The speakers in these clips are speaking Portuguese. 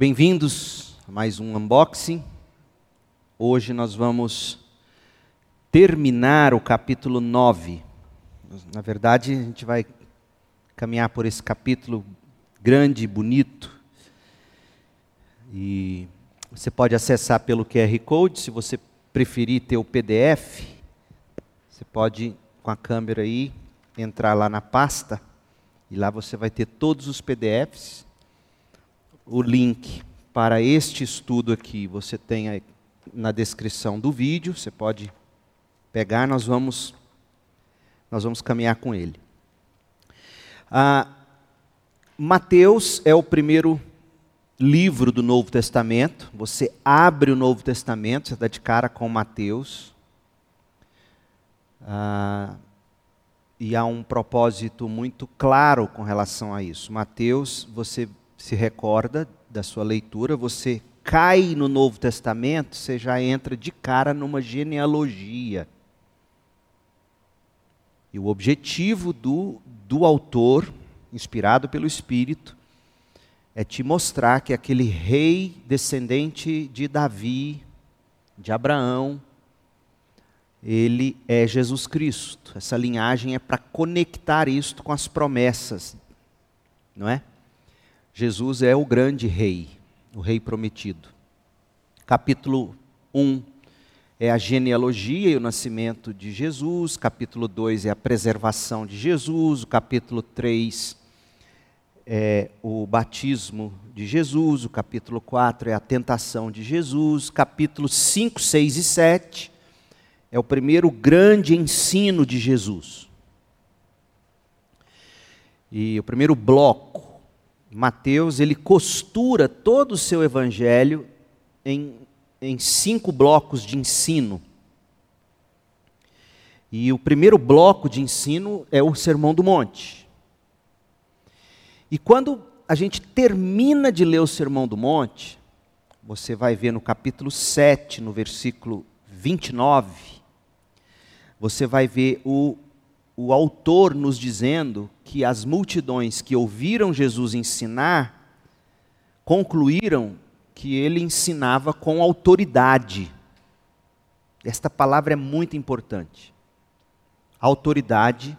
Bem-vindos a mais um unboxing. Hoje nós vamos terminar o capítulo 9. Na verdade, a gente vai caminhar por esse capítulo grande e bonito. E você pode acessar pelo QR Code, se você preferir ter o PDF, você pode com a câmera aí entrar lá na pasta e lá você vai ter todos os PDFs o link para este estudo aqui você tem na descrição do vídeo, você pode pegar, nós vamos, nós vamos caminhar com ele. Ah, Mateus é o primeiro livro do Novo Testamento. Você abre o Novo Testamento, você dá de cara com Mateus. Ah, e há um propósito muito claro com relação a isso. Mateus, você se recorda da sua leitura, você cai no Novo Testamento, você já entra de cara numa genealogia. E o objetivo do, do autor, inspirado pelo Espírito, é te mostrar que aquele rei descendente de Davi, de Abraão, ele é Jesus Cristo. Essa linhagem é para conectar isto com as promessas, não é? Jesus é o grande rei, o rei prometido. Capítulo 1 é a genealogia e o nascimento de Jesus, capítulo 2 é a preservação de Jesus, o capítulo 3 é o batismo de Jesus, o capítulo 4 é a tentação de Jesus, capítulo 5, 6 e 7 é o primeiro grande ensino de Jesus. E o primeiro bloco Mateus, ele costura todo o seu evangelho em, em cinco blocos de ensino. E o primeiro bloco de ensino é o Sermão do Monte. E quando a gente termina de ler o Sermão do Monte, você vai ver no capítulo 7, no versículo 29, você vai ver o o autor nos dizendo que as multidões que ouviram Jesus ensinar concluíram que ele ensinava com autoridade. Esta palavra é muito importante. Autoridade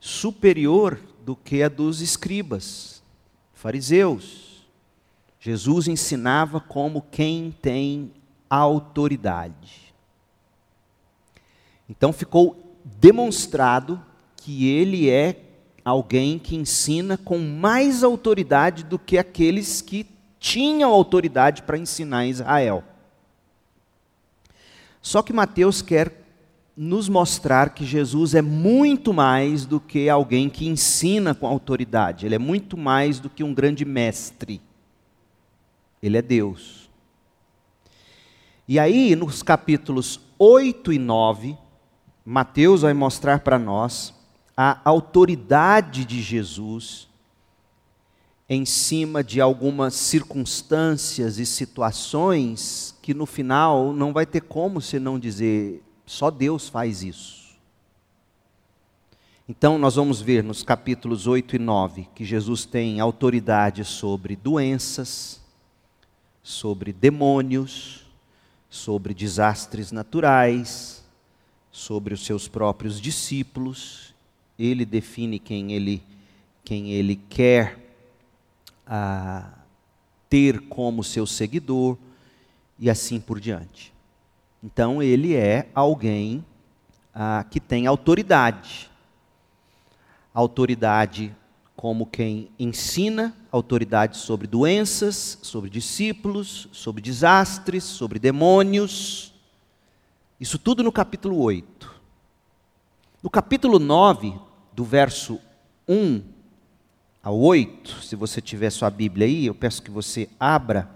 superior do que a dos escribas, fariseus. Jesus ensinava como quem tem autoridade. Então ficou demonstrado que ele é alguém que ensina com mais autoridade do que aqueles que tinham autoridade para ensinar Israel. Só que Mateus quer nos mostrar que Jesus é muito mais do que alguém que ensina com autoridade, ele é muito mais do que um grande mestre. Ele é Deus. E aí, nos capítulos 8 e 9, Mateus vai mostrar para nós a autoridade de Jesus em cima de algumas circunstâncias e situações que no final não vai ter como se não dizer só Deus faz isso. Então nós vamos ver nos capítulos 8 e 9 que Jesus tem autoridade sobre doenças, sobre demônios, sobre desastres naturais, sobre os seus próprios discípulos, ele define quem ele, quem ele quer ah, ter como seu seguidor e assim por diante. Então, ele é alguém ah, que tem autoridade. Autoridade como quem ensina, autoridade sobre doenças, sobre discípulos, sobre desastres, sobre demônios isso tudo no capítulo 8. No capítulo 9, do verso 1 ao 8, se você tiver sua Bíblia aí, eu peço que você abra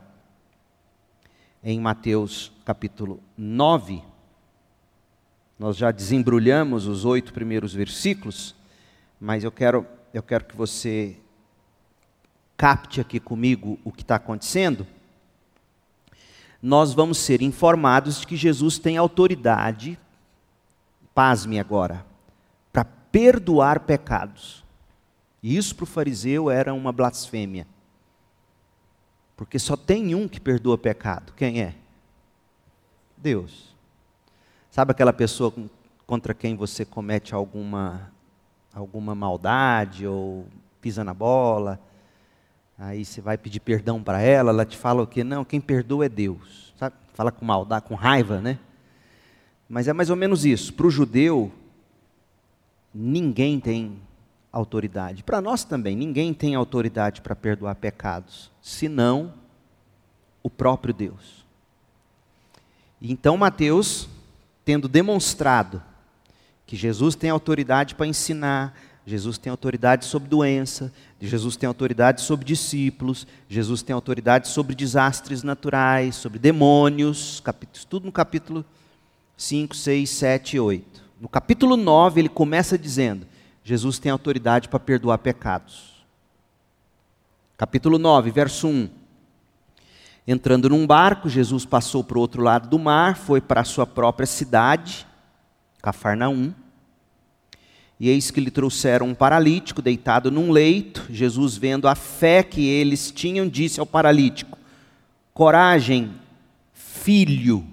em Mateus capítulo 9. Nós já desembrulhamos os oito primeiros versículos, mas eu quero, eu quero que você capte aqui comigo o que está acontecendo nós vamos ser informados de que Jesus tem autoridade, pasme agora, para perdoar pecados. E isso para o fariseu era uma blasfêmia. Porque só tem um que perdoa pecado. Quem é? Deus. Sabe aquela pessoa contra quem você comete alguma, alguma maldade ou pisa na bola? Aí você vai pedir perdão para ela, ela te fala o quê? Não, quem perdoa é Deus. Sabe? Fala com maldade, com raiva, né? Mas é mais ou menos isso. Para o judeu, ninguém tem autoridade. Para nós também, ninguém tem autoridade para perdoar pecados, senão o próprio Deus. Então Mateus, tendo demonstrado que Jesus tem autoridade para ensinar, Jesus tem autoridade sobre doença, Jesus tem autoridade sobre discípulos, Jesus tem autoridade sobre desastres naturais, sobre demônios, tudo no capítulo 5, 6, 7 e 8. No capítulo 9, ele começa dizendo: Jesus tem autoridade para perdoar pecados. Capítulo 9, verso 1. Entrando num barco, Jesus passou para o outro lado do mar, foi para a sua própria cidade, Cafarnaum. E eis que lhe trouxeram um paralítico deitado num leito. Jesus, vendo a fé que eles tinham, disse ao paralítico: Coragem, filho,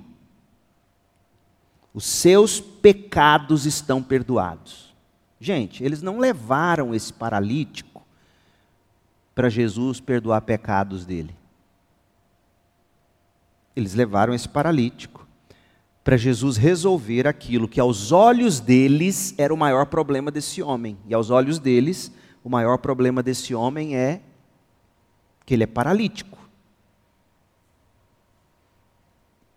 os seus pecados estão perdoados. Gente, eles não levaram esse paralítico para Jesus perdoar pecados dele. Eles levaram esse paralítico para Jesus resolver aquilo que aos olhos deles era o maior problema desse homem. E aos olhos deles, o maior problema desse homem é que ele é paralítico.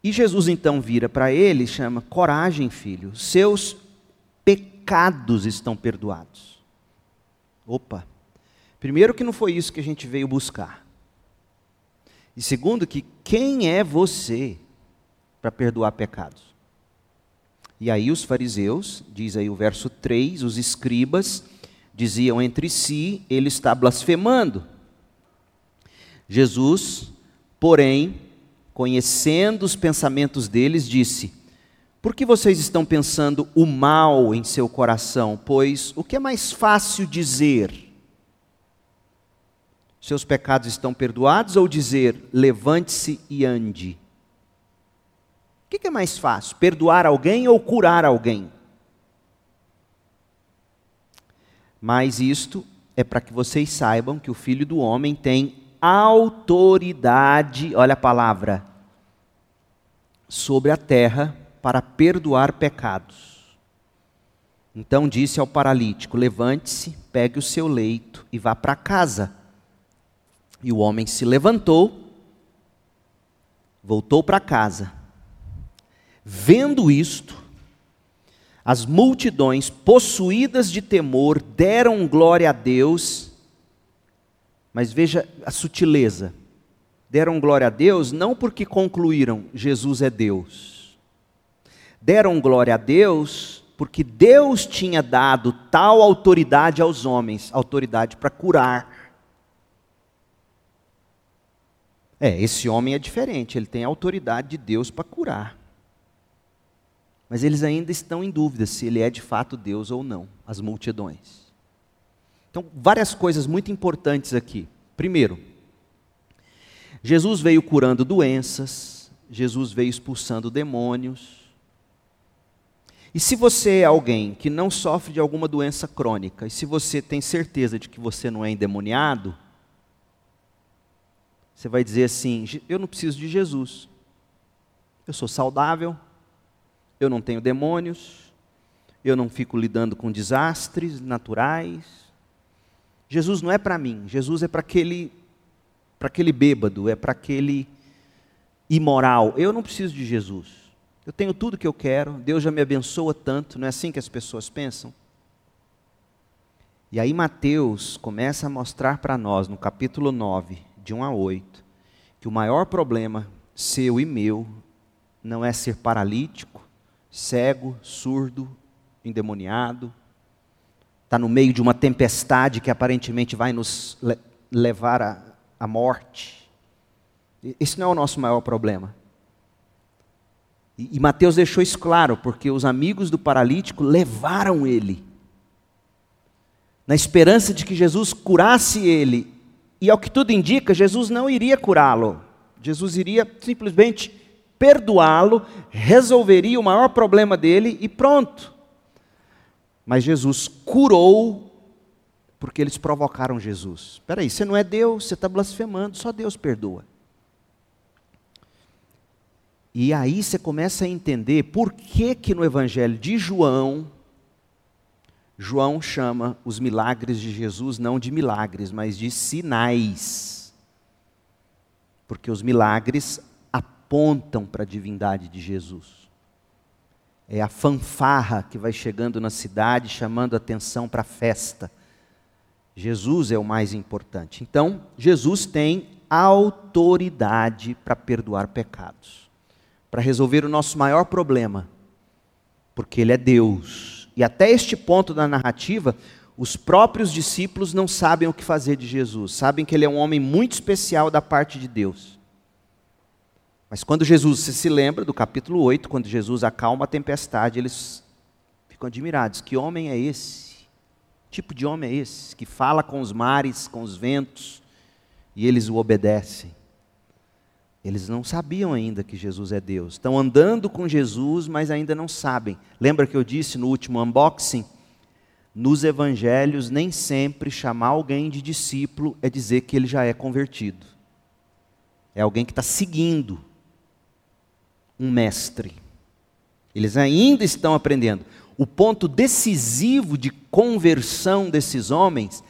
E Jesus então vira para ele e chama: Coragem, filho, seus pecados estão perdoados. Opa! Primeiro, que não foi isso que a gente veio buscar. E segundo, que quem é você para perdoar pecados? E aí os fariseus, diz aí o verso 3, os escribas, diziam entre si: ele está blasfemando. Jesus, porém, conhecendo os pensamentos deles, disse: Por que vocês estão pensando o mal em seu coração? Pois o que é mais fácil dizer? Seus pecados estão perdoados ou dizer levante-se e ande? O que é mais fácil, perdoar alguém ou curar alguém? Mas isto é para que vocês saibam que o Filho do Homem tem autoridade, olha a palavra, sobre a terra para perdoar pecados. Então disse ao paralítico: Levante-se, pegue o seu leito e vá para casa. E o homem se levantou, voltou para casa. Vendo isto, as multidões, possuídas de temor, deram glória a Deus. Mas veja a sutileza deram glória a Deus não porque concluíram Jesus é Deus. Deram glória a Deus porque Deus tinha dado tal autoridade aos homens, autoridade para curar. É, esse homem é diferente, ele tem autoridade de Deus para curar. Mas eles ainda estão em dúvida se ele é de fato Deus ou não, as multidões. Então, várias coisas muito importantes aqui. Primeiro, Jesus veio curando doenças, Jesus veio expulsando demônios. E se você é alguém que não sofre de alguma doença crônica, e se você tem certeza de que você não é endemoniado, você vai dizer assim: eu não preciso de Jesus. Eu sou saudável, eu não tenho demônios, eu não fico lidando com desastres naturais. Jesus não é para mim, Jesus é para aquele para aquele bêbado, é para aquele imoral. Eu não preciso de Jesus. Eu tenho tudo que eu quero, Deus já me abençoa tanto, não é assim que as pessoas pensam? E aí Mateus começa a mostrar para nós, no capítulo 9, de 1 a 8, que o maior problema seu e meu não é ser paralítico, cego, surdo, endemoniado, está no meio de uma tempestade que aparentemente vai nos levar a, a morte. Esse não é o nosso maior problema. E, e Mateus deixou isso claro, porque os amigos do paralítico levaram ele, na esperança de que Jesus curasse ele E ao que tudo indica, Jesus não iria curá-lo. Jesus iria simplesmente perdoá-lo, resolveria o maior problema dele e pronto. Mas Jesus curou porque eles provocaram Jesus. Espera aí, você não é Deus, você está blasfemando, só Deus perdoa. E aí você começa a entender por que que no Evangelho de João, João chama os milagres de Jesus não de milagres, mas de sinais. Porque os milagres apontam para a divindade de Jesus. É a fanfarra que vai chegando na cidade, chamando atenção para a festa. Jesus é o mais importante. Então, Jesus tem autoridade para perdoar pecados, para resolver o nosso maior problema, porque Ele é Deus e até este ponto da narrativa, os próprios discípulos não sabem o que fazer de Jesus, sabem que ele é um homem muito especial da parte de Deus. Mas quando Jesus, você se lembra do capítulo 8, quando Jesus acalma a tempestade, eles ficam admirados: que homem é esse? Que tipo de homem é esse? Que fala com os mares, com os ventos, e eles o obedecem. Eles não sabiam ainda que Jesus é Deus. Estão andando com Jesus, mas ainda não sabem. Lembra que eu disse no último unboxing? Nos evangelhos, nem sempre chamar alguém de discípulo é dizer que ele já é convertido. É alguém que está seguindo um mestre. Eles ainda estão aprendendo. O ponto decisivo de conversão desses homens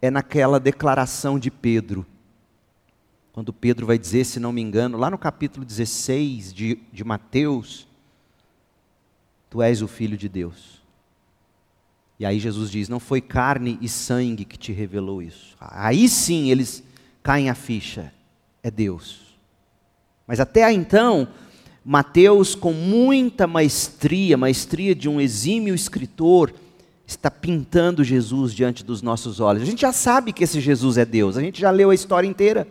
é naquela declaração de Pedro quando Pedro vai dizer, se não me engano, lá no capítulo 16 de, de Mateus, Tu és o Filho de Deus. E aí Jesus diz: Não foi carne e sangue que te revelou isso. Aí sim eles caem a ficha: é Deus. Mas até então, Mateus, com muita maestria, maestria de um exímio escritor, está pintando Jesus diante dos nossos olhos. A gente já sabe que esse Jesus é Deus, a gente já leu a história inteira.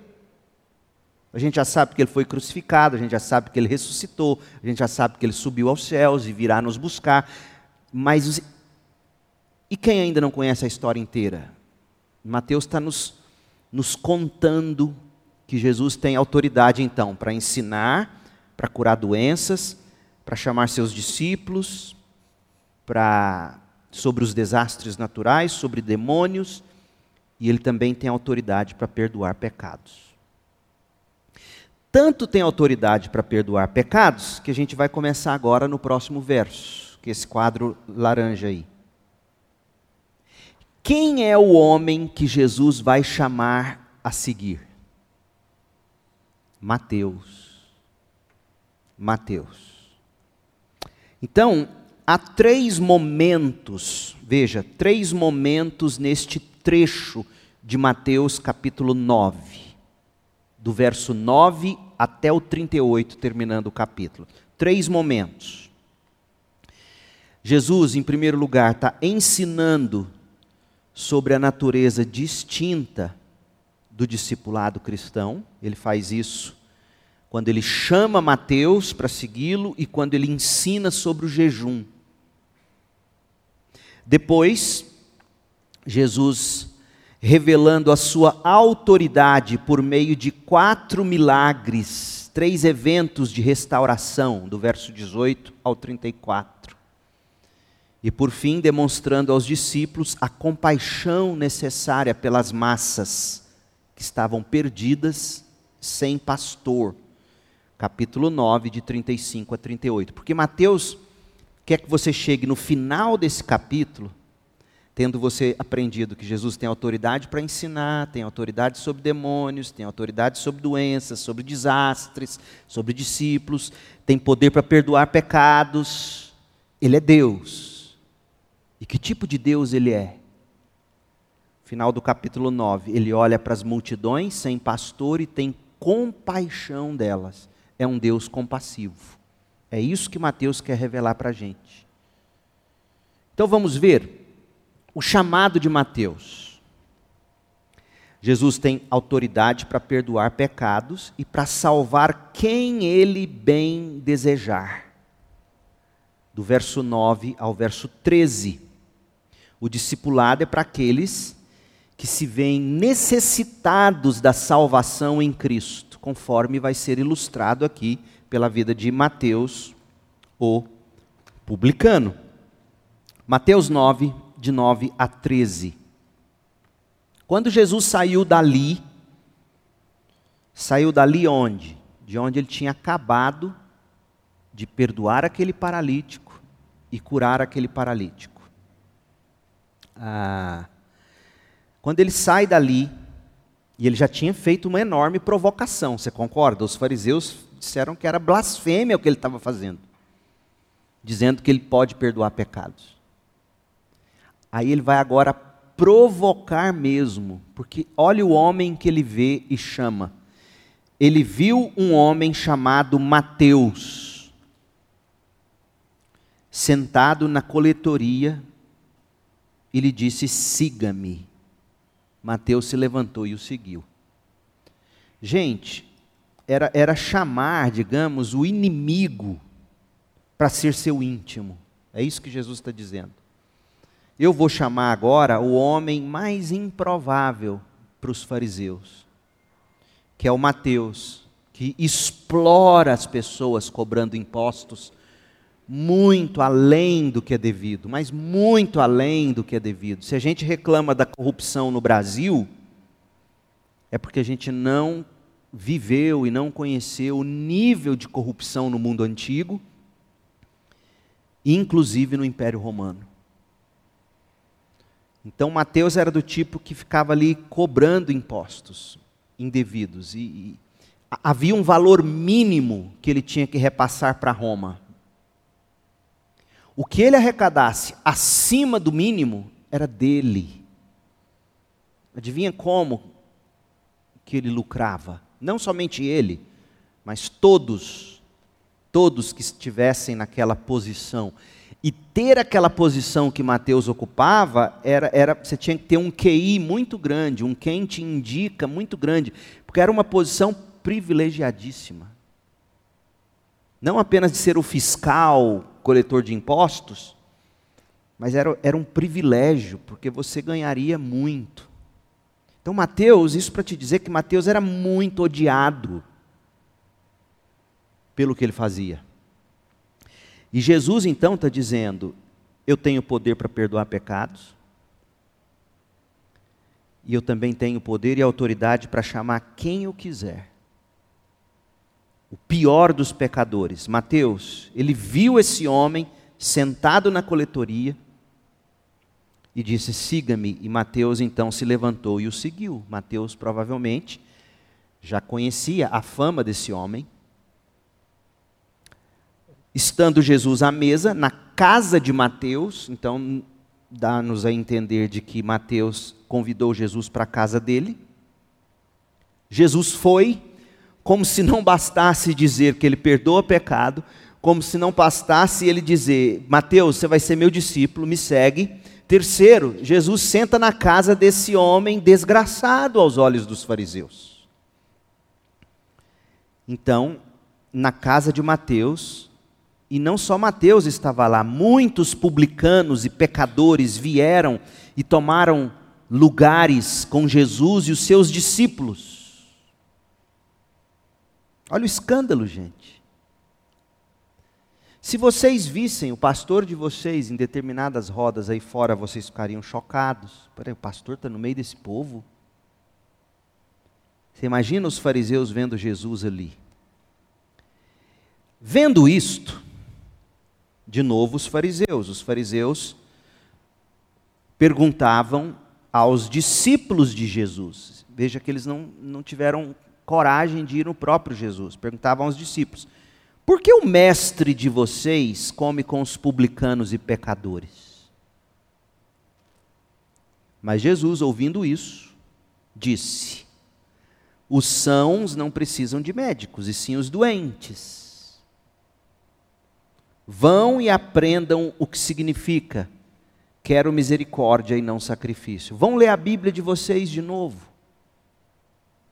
A gente já sabe que ele foi crucificado, a gente já sabe que ele ressuscitou, a gente já sabe que ele subiu aos céus e virá nos buscar. Mas e quem ainda não conhece a história inteira? Mateus está nos, nos contando que Jesus tem autoridade então para ensinar, para curar doenças, para chamar seus discípulos, para sobre os desastres naturais, sobre demônios, e ele também tem autoridade para perdoar pecados tanto tem autoridade para perdoar pecados, que a gente vai começar agora no próximo verso, que é esse quadro laranja aí. Quem é o homem que Jesus vai chamar a seguir? Mateus. Mateus. Então, há três momentos, veja, três momentos neste trecho de Mateus capítulo 9 do verso 9 até o 38, terminando o capítulo. Três momentos. Jesus, em primeiro lugar, está ensinando sobre a natureza distinta do discipulado cristão. Ele faz isso quando ele chama Mateus para segui-lo e quando ele ensina sobre o jejum. Depois, Jesus revelando a sua autoridade por meio de quatro milagres, três eventos de restauração, do verso 18 ao 34. E por fim, demonstrando aos discípulos a compaixão necessária pelas massas que estavam perdidas, sem pastor. Capítulo 9, de 35 a 38. Porque Mateus quer que você chegue no final desse capítulo tendo você aprendido que Jesus tem autoridade para ensinar, tem autoridade sobre demônios, tem autoridade sobre doenças, sobre desastres, sobre discípulos, tem poder para perdoar pecados, ele é Deus. E que tipo de Deus ele é? Final do capítulo 9, ele olha para as multidões sem pastor e tem compaixão delas. É um Deus compassivo. É isso que Mateus quer revelar para a gente. Então vamos ver o chamado de Mateus. Jesus tem autoridade para perdoar pecados e para salvar quem ele bem desejar. Do verso 9 ao verso 13. O discipulado é para aqueles que se veem necessitados da salvação em Cristo, conforme vai ser ilustrado aqui pela vida de Mateus, o publicano. Mateus 9, de 9 a 13. Quando Jesus saiu dali, saiu dali onde? De onde ele tinha acabado de perdoar aquele paralítico e curar aquele paralítico. Ah, quando ele sai dali, e ele já tinha feito uma enorme provocação, você concorda? Os fariseus disseram que era blasfêmia o que ele estava fazendo, dizendo que ele pode perdoar pecados. Aí ele vai agora provocar mesmo, porque olha o homem que ele vê e chama. Ele viu um homem chamado Mateus, sentado na coletoria, e lhe disse: siga-me. Mateus se levantou e o seguiu. Gente, era, era chamar, digamos, o inimigo para ser seu íntimo. É isso que Jesus está dizendo. Eu vou chamar agora o homem mais improvável para os fariseus, que é o Mateus, que explora as pessoas cobrando impostos muito além do que é devido, mas muito além do que é devido. Se a gente reclama da corrupção no Brasil, é porque a gente não viveu e não conheceu o nível de corrupção no mundo antigo, inclusive no Império Romano. Então Mateus era do tipo que ficava ali cobrando impostos indevidos e, e havia um valor mínimo que ele tinha que repassar para Roma. O que ele arrecadasse acima do mínimo era dele. Adivinha como que ele lucrava? Não somente ele, mas todos, todos que estivessem naquela posição. E ter aquela posição que Mateus ocupava, era, era, você tinha que ter um QI muito grande, um quem te indica muito grande, porque era uma posição privilegiadíssima. Não apenas de ser o fiscal, coletor de impostos, mas era, era um privilégio, porque você ganharia muito. Então, Mateus, isso para te dizer que Mateus era muito odiado pelo que ele fazia. E Jesus então está dizendo: eu tenho poder para perdoar pecados, e eu também tenho poder e autoridade para chamar quem eu quiser o pior dos pecadores. Mateus, ele viu esse homem sentado na coletoria e disse: Siga-me. E Mateus então se levantou e o seguiu. Mateus provavelmente já conhecia a fama desse homem. Estando Jesus à mesa, na casa de Mateus, então dá-nos a entender de que Mateus convidou Jesus para a casa dele. Jesus foi, como se não bastasse dizer que ele perdoa pecado, como se não bastasse ele dizer: Mateus, você vai ser meu discípulo, me segue. Terceiro, Jesus senta na casa desse homem desgraçado aos olhos dos fariseus. Então, na casa de Mateus, e não só Mateus estava lá, muitos publicanos e pecadores vieram e tomaram lugares com Jesus e os seus discípulos. Olha o escândalo, gente. Se vocês vissem o pastor de vocês em determinadas rodas aí fora, vocês ficariam chocados. Peraí, o pastor está no meio desse povo? Você imagina os fariseus vendo Jesus ali. Vendo isto, de novo os fariseus, os fariseus perguntavam aos discípulos de Jesus. Veja que eles não, não tiveram coragem de ir no próprio Jesus. Perguntavam aos discípulos: Por que o mestre de vocês come com os publicanos e pecadores? Mas Jesus, ouvindo isso, disse: Os sãos não precisam de médicos, e sim os doentes. Vão e aprendam o que significa quero misericórdia e não sacrifício. Vão ler a Bíblia de vocês de novo.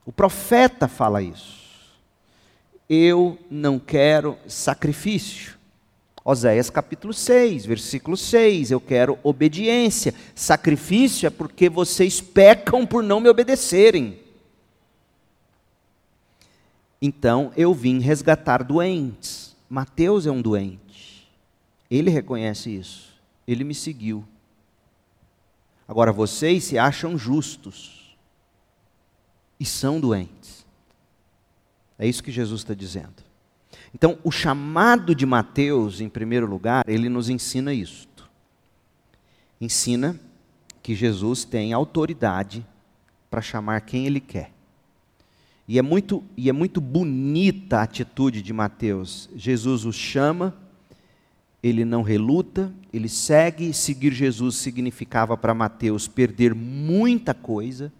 O profeta fala isso. Eu não quero sacrifício. Oséias capítulo 6, versículo 6. Eu quero obediência. Sacrifício é porque vocês pecam por não me obedecerem. Então eu vim resgatar doentes. Mateus é um doente. Ele reconhece isso. Ele me seguiu. Agora vocês se acham justos e são doentes. É isso que Jesus está dizendo. Então, o chamado de Mateus, em primeiro lugar, ele nos ensina isto. Ensina que Jesus tem autoridade para chamar quem ele quer. E é muito, e é muito bonita a atitude de Mateus. Jesus o chama, ele não reluta, ele segue. Seguir Jesus significava para Mateus perder muita coisa: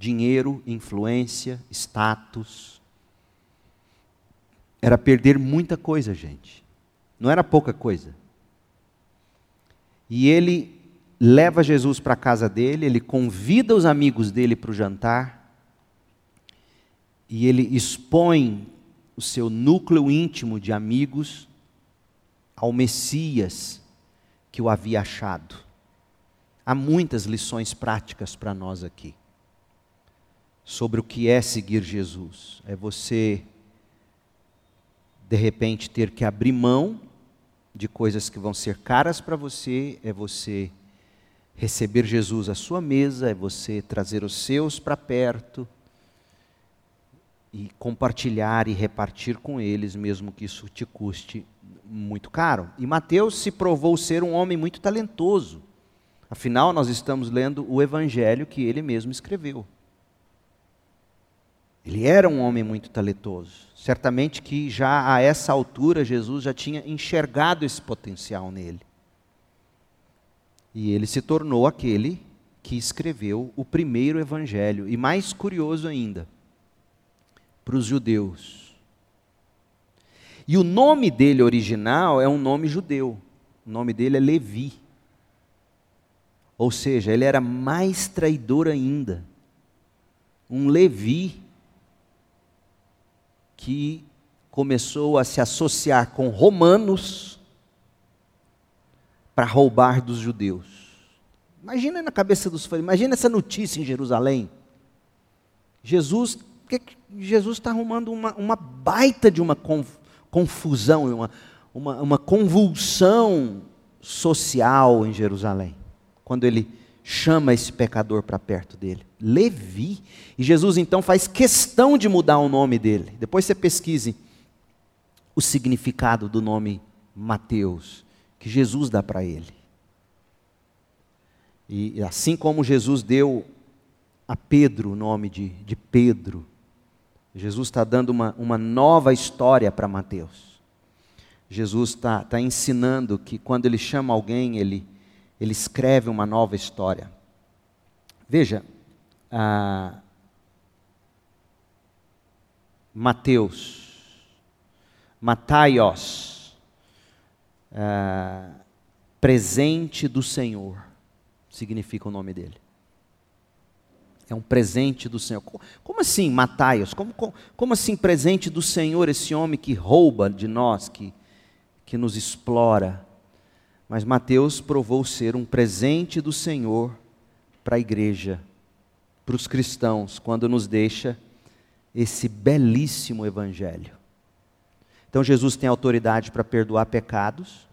dinheiro, influência, status. Era perder muita coisa, gente. Não era pouca coisa. E ele leva Jesus para a casa dele, ele convida os amigos dele para o jantar e ele expõe o seu núcleo íntimo de amigos ao Messias que o havia achado. Há muitas lições práticas para nós aqui sobre o que é seguir Jesus. É você, de repente, ter que abrir mão de coisas que vão ser caras para você, é você receber Jesus à sua mesa, é você trazer os seus para perto e compartilhar e repartir com eles, mesmo que isso te custe muito caro. E Mateus se provou ser um homem muito talentoso. Afinal, nós estamos lendo o evangelho que ele mesmo escreveu. Ele era um homem muito talentoso. Certamente que já a essa altura Jesus já tinha enxergado esse potencial nele. E ele se tornou aquele que escreveu o primeiro evangelho. E mais curioso ainda, para os judeus. E o nome dele original é um nome judeu. O nome dele é Levi. Ou seja, ele era mais traidor ainda. Um Levi que começou a se associar com romanos para roubar dos judeus. Imagina na cabeça dos fãs, imagina essa notícia em Jerusalém. Jesus porque Jesus está arrumando uma, uma, baita de uma confusão, uma, uma, uma convulsão social em Jerusalém, quando ele chama esse pecador para perto dele. Levi. E Jesus então faz questão de mudar o nome dele. Depois você pesquise o significado do nome Mateus, que Jesus dá para ele. E assim como Jesus deu a Pedro o nome de, de Pedro, Jesus está dando uma, uma nova história para Mateus. Jesus está tá ensinando que quando ele chama alguém, ele, ele escreve uma nova história. Veja, ah, Mateus, Mataios, ah, presente do Senhor, significa o nome dele é um presente do Senhor. Como assim, Mataios? Como, como, como, assim presente do Senhor, esse homem que rouba de nós, que, que nos explora? Mas Mateus provou ser um presente do Senhor para a igreja, para os cristãos, quando nos deixa esse belíssimo evangelho. Então Jesus tem autoridade para perdoar pecados,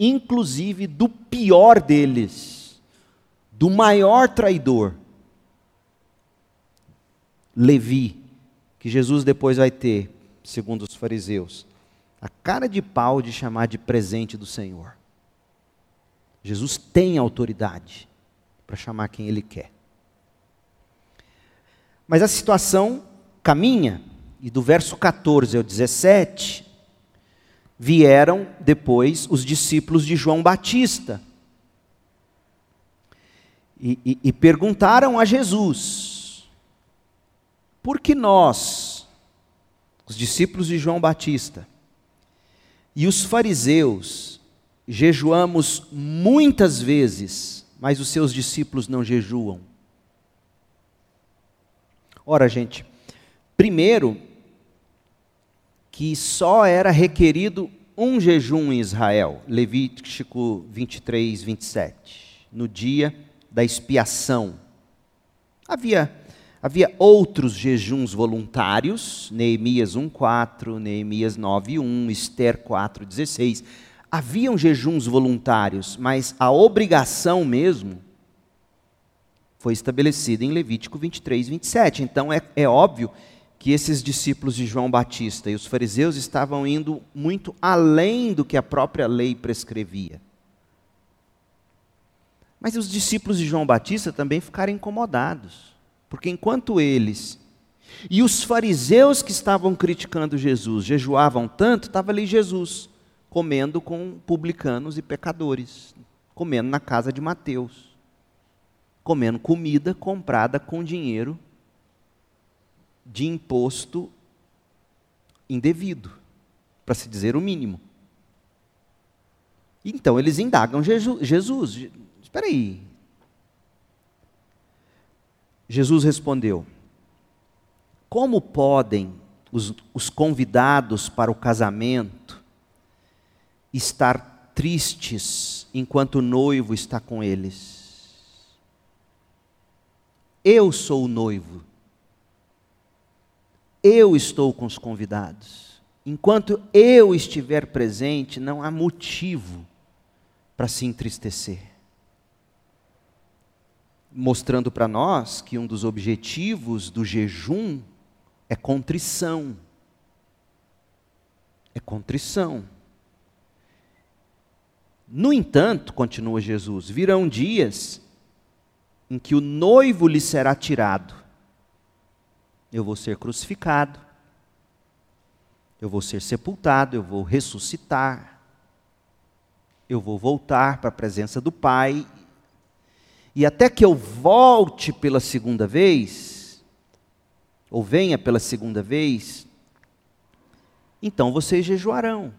inclusive do pior deles, do maior traidor Levi, que Jesus depois vai ter, segundo os fariseus, a cara de pau de chamar de presente do Senhor. Jesus tem autoridade para chamar quem ele quer. Mas a situação caminha, e do verso 14 ao 17, vieram depois os discípulos de João Batista e, e, e perguntaram a Jesus: porque nós, os discípulos de João Batista, e os fariseus, jejuamos muitas vezes, mas os seus discípulos não jejuam. Ora, gente, primeiro, que só era requerido um jejum em Israel, Levítico 23, 27, no dia da expiação. Havia, havia outros jejuns voluntários, Neemias 1,4, Neemias 9,1, Esther 4,16. Haviam jejuns voluntários, mas a obrigação mesmo foi estabelecida em Levítico 23, 27. Então é, é óbvio que esses discípulos de João Batista e os fariseus estavam indo muito além do que a própria lei prescrevia. Mas os discípulos de João Batista também ficaram incomodados, porque enquanto eles e os fariseus que estavam criticando Jesus jejuavam tanto, estava ali Jesus comendo com publicanos e pecadores, comendo na casa de Mateus, comendo comida comprada com dinheiro de imposto indevido, para se dizer o mínimo. Então eles indagam Jesus. Espera aí. Jesus respondeu: Como podem os, os convidados para o casamento estar tristes enquanto o noivo está com eles? Eu sou o noivo eu estou com os convidados. Enquanto eu estiver presente, não há motivo para se entristecer. Mostrando para nós que um dos objetivos do jejum é contrição. É contrição. No entanto, continua Jesus, virão dias em que o noivo lhe será tirado. Eu vou ser crucificado, eu vou ser sepultado, eu vou ressuscitar, eu vou voltar para a presença do Pai, e até que eu volte pela segunda vez, ou venha pela segunda vez, então vocês jejuarão.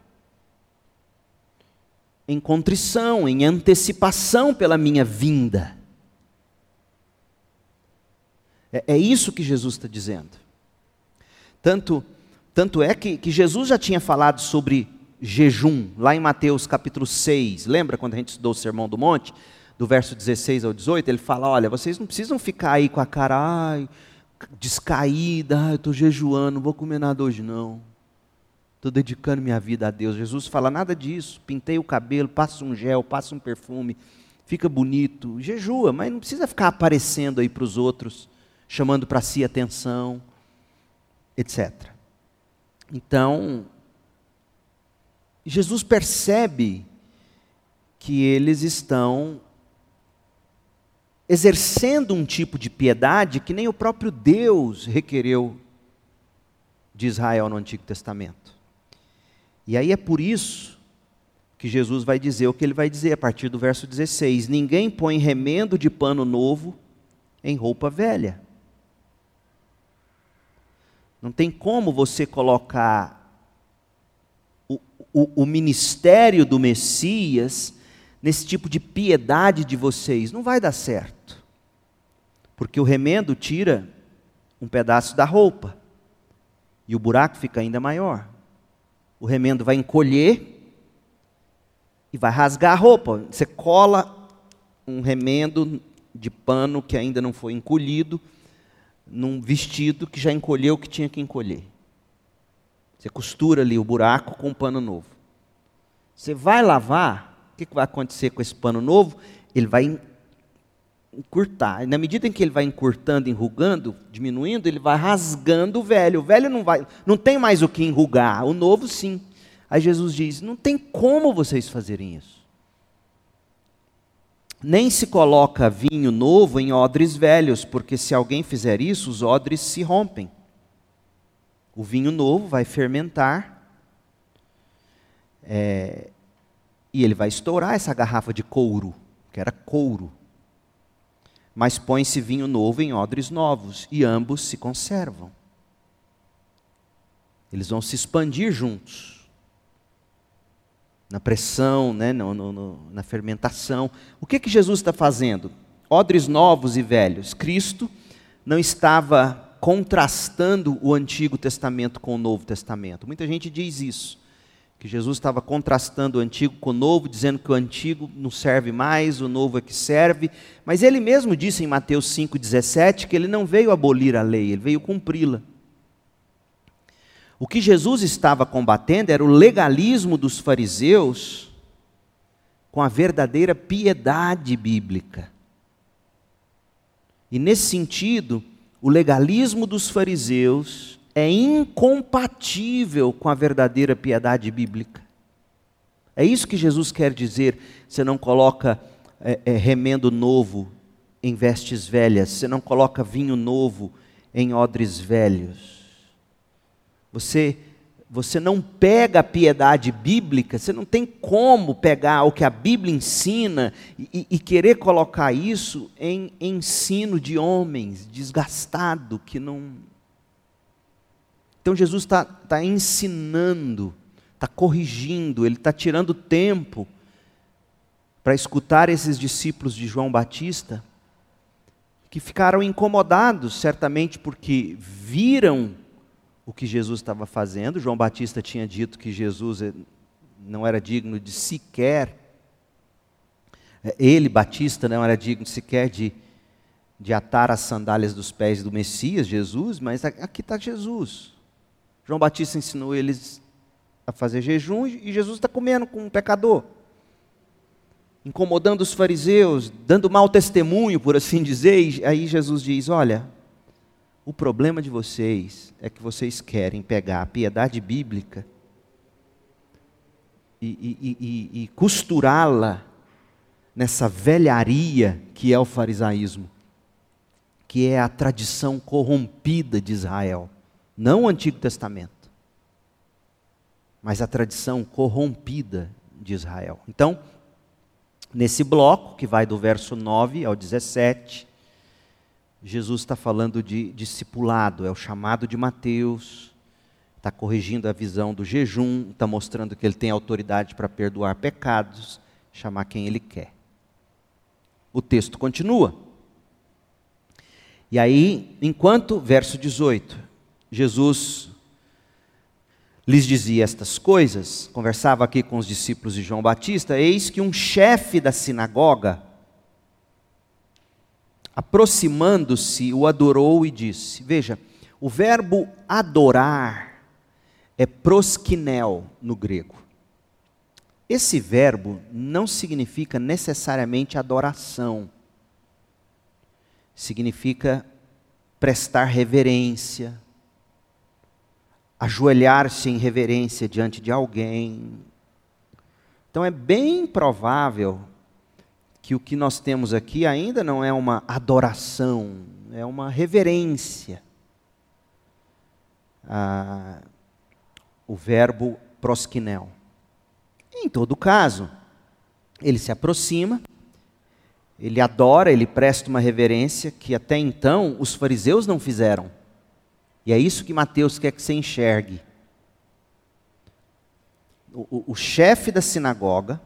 Em contrição, em antecipação pela minha vinda. É, é isso que Jesus está dizendo. Tanto, tanto é que, que Jesus já tinha falado sobre jejum, lá em Mateus capítulo 6. Lembra quando a gente estudou o Sermão do Monte? Do verso 16 ao 18, ele fala: Olha, vocês não precisam ficar aí com a cara ai, descaída, ai, eu estou jejuando, não vou comer nada hoje não. Estou dedicando minha vida a Deus. Jesus fala nada disso. Pintei o cabelo, passa um gel, passa um perfume, fica bonito, jejua, mas não precisa ficar aparecendo aí para os outros chamando para si atenção, etc. Então, Jesus percebe que eles estão exercendo um tipo de piedade que nem o próprio Deus requereu de Israel no Antigo Testamento. E aí é por isso que Jesus vai dizer o que ele vai dizer a partir do verso 16: Ninguém põe remendo de pano novo em roupa velha não tem como você colocar o, o, o ministério do Messias nesse tipo de piedade de vocês. Não vai dar certo. Porque o remendo tira um pedaço da roupa. E o buraco fica ainda maior. O remendo vai encolher e vai rasgar a roupa. Você cola um remendo de pano que ainda não foi encolhido num vestido que já encolheu o que tinha que encolher. Você costura ali o buraco com um pano novo. Você vai lavar, o que vai acontecer com esse pano novo? Ele vai encurtar. Na medida em que ele vai encurtando, enrugando, diminuindo, ele vai rasgando o velho. O velho não vai, não tem mais o que enrugar, o novo sim. Aí Jesus diz: "Não tem como vocês fazerem isso nem se coloca vinho novo em odres velhos, porque se alguém fizer isso, os odres se rompem. O vinho novo vai fermentar é, e ele vai estourar essa garrafa de couro, que era couro. Mas põe-se vinho novo em odres novos e ambos se conservam. Eles vão se expandir juntos na pressão, né, no, no, na fermentação. O que, que Jesus está fazendo? Odres novos e velhos. Cristo não estava contrastando o Antigo Testamento com o Novo Testamento. Muita gente diz isso, que Jesus estava contrastando o antigo com o novo, dizendo que o antigo não serve mais, o novo é que serve. Mas ele mesmo disse em Mateus 5,17 que ele não veio abolir a lei, ele veio cumpri-la. O que Jesus estava combatendo era o legalismo dos fariseus com a verdadeira piedade bíblica. E nesse sentido, o legalismo dos fariseus é incompatível com a verdadeira piedade bíblica. É isso que Jesus quer dizer. Você não coloca é, é, remendo novo em vestes velhas, você não coloca vinho novo em odres velhos. Você você não pega a piedade bíblica, você não tem como pegar o que a Bíblia ensina e, e querer colocar isso em ensino de homens desgastado que não, então Jesus está tá ensinando, está corrigindo, ele está tirando tempo para escutar esses discípulos de João Batista, que ficaram incomodados, certamente porque viram o que Jesus estava fazendo. João Batista tinha dito que Jesus eh, não era digno de sequer, eh, ele, Batista, não era digno sequer de, de atar as sandálias dos pés do Messias, Jesus, mas aqui está Jesus. João Batista ensinou eles a fazer jejum e Jesus está comendo com um pecador, incomodando os fariseus, dando mau testemunho, por assim dizer. E aí Jesus diz: Olha, o problema de vocês é que vocês querem pegar a piedade bíblica e, e, e, e costurá-la nessa velharia que é o farisaísmo, que é a tradição corrompida de Israel não o Antigo Testamento, mas a tradição corrompida de Israel. Então, nesse bloco, que vai do verso 9 ao 17, Jesus está falando de discipulado, é o chamado de Mateus, está corrigindo a visão do jejum, está mostrando que ele tem autoridade para perdoar pecados, chamar quem ele quer. O texto continua. E aí, enquanto, verso 18, Jesus lhes dizia estas coisas, conversava aqui com os discípulos de João Batista, eis que um chefe da sinagoga, aproximando-se, o adorou e disse: Veja, o verbo adorar é proskinel no grego. Esse verbo não significa necessariamente adoração, significa prestar reverência, ajoelhar-se em reverência diante de alguém. Então é bem provável que o que nós temos aqui ainda não é uma adoração, é uma reverência. Ah, o verbo proskinel. Em todo caso, ele se aproxima, ele adora, ele presta uma reverência que até então os fariseus não fizeram. E é isso que Mateus quer que você enxergue. O, o, o chefe da sinagoga,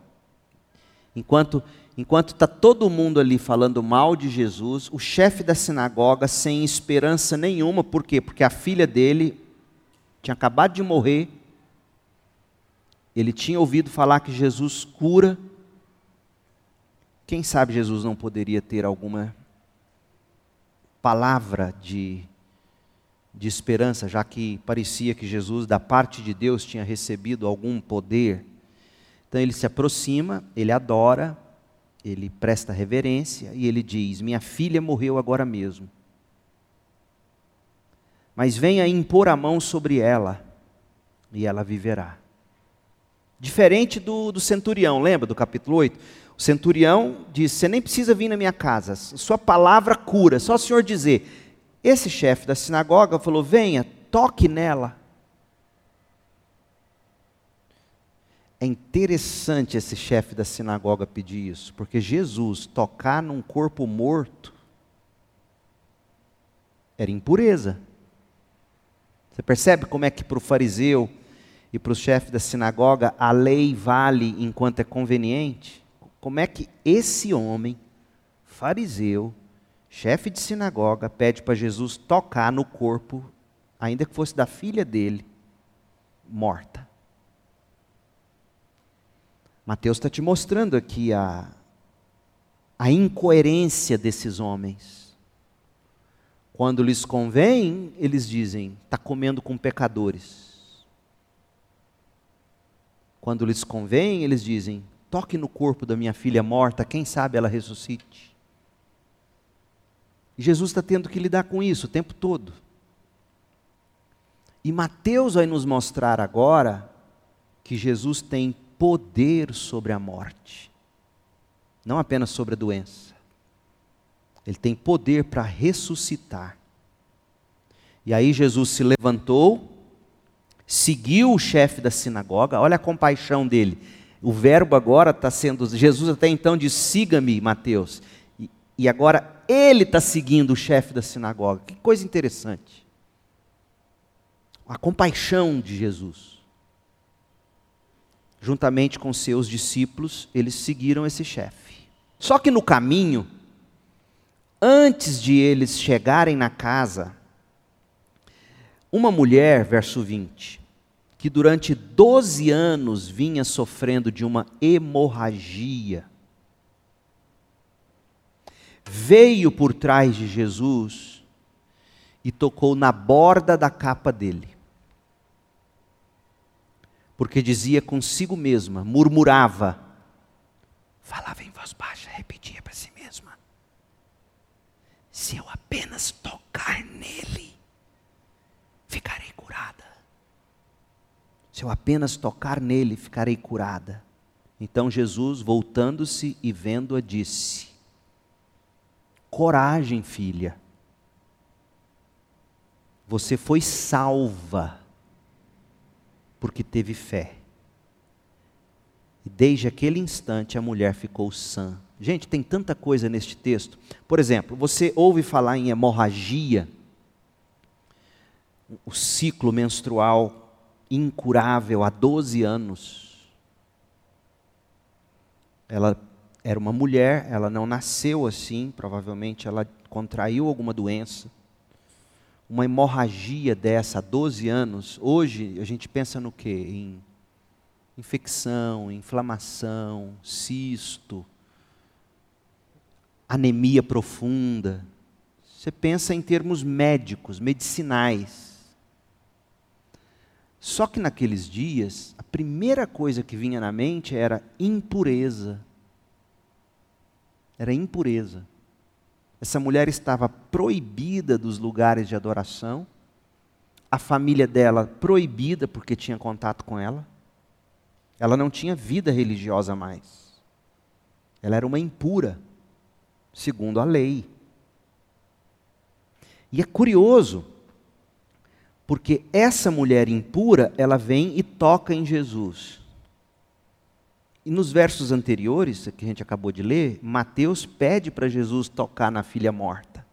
enquanto enquanto está todo mundo ali falando mal de Jesus, o chefe da sinagoga sem esperança nenhuma, por quê? Porque a filha dele tinha acabado de morrer, ele tinha ouvido falar que Jesus cura. Quem sabe Jesus não poderia ter alguma palavra de de esperança, já que parecia que Jesus, da parte de Deus, tinha recebido algum poder. Então ele se aproxima, ele adora, ele presta reverência e ele diz: Minha filha morreu agora mesmo. Mas venha impor a mão sobre ela e ela viverá. Diferente do, do centurião, lembra do capítulo 8? O centurião disse: Você nem precisa vir na minha casa, sua palavra cura, só o senhor dizer esse chefe da sinagoga falou: venha, toque nela. É interessante esse chefe da sinagoga pedir isso, porque Jesus tocar num corpo morto era impureza. Você percebe como é que para o fariseu e para o chefe da sinagoga a lei vale enquanto é conveniente? Como é que esse homem, fariseu, chefe de sinagoga, pede para Jesus tocar no corpo, ainda que fosse da filha dele, morta. Mateus está te mostrando aqui a, a incoerência desses homens. Quando lhes convém, eles dizem: está comendo com pecadores. Quando lhes convém, eles dizem: toque no corpo da minha filha morta, quem sabe ela ressuscite. Jesus está tendo que lidar com isso o tempo todo. E Mateus vai nos mostrar agora que Jesus tem poder sobre a morte, não apenas sobre a doença. Ele tem poder para ressuscitar. E aí Jesus se levantou, seguiu o chefe da sinagoga, olha a compaixão dele. O verbo agora está sendo. Jesus até então diz: siga-me, Mateus. E, e agora ele está seguindo o chefe da sinagoga. Que coisa interessante. A compaixão de Jesus juntamente com seus discípulos, eles seguiram esse chefe. Só que no caminho, antes de eles chegarem na casa, uma mulher, verso 20, que durante 12 anos vinha sofrendo de uma hemorragia, veio por trás de Jesus e tocou na borda da capa dele porque dizia consigo mesma, murmurava, falava em voz baixa, repetia para si mesma: Se eu apenas tocar nele, ficarei curada. Se eu apenas tocar nele, ficarei curada. Então Jesus, voltando-se e vendo-a, disse: Coragem, filha. Você foi salva porque teve fé. E desde aquele instante a mulher ficou sã. Gente, tem tanta coisa neste texto. Por exemplo, você ouve falar em hemorragia, o ciclo menstrual incurável há 12 anos. Ela era uma mulher, ela não nasceu assim, provavelmente ela contraiu alguma doença uma hemorragia dessa há 12 anos, hoje a gente pensa no quê? Em infecção, inflamação, cisto, anemia profunda. Você pensa em termos médicos, medicinais. Só que naqueles dias, a primeira coisa que vinha na mente era impureza. Era impureza. Essa mulher estava proibida dos lugares de adoração, a família dela proibida porque tinha contato com ela. Ela não tinha vida religiosa mais. Ela era uma impura, segundo a lei. E é curioso, porque essa mulher impura, ela vem e toca em Jesus. E nos versos anteriores, que a gente acabou de ler, Mateus pede para Jesus tocar na filha morta.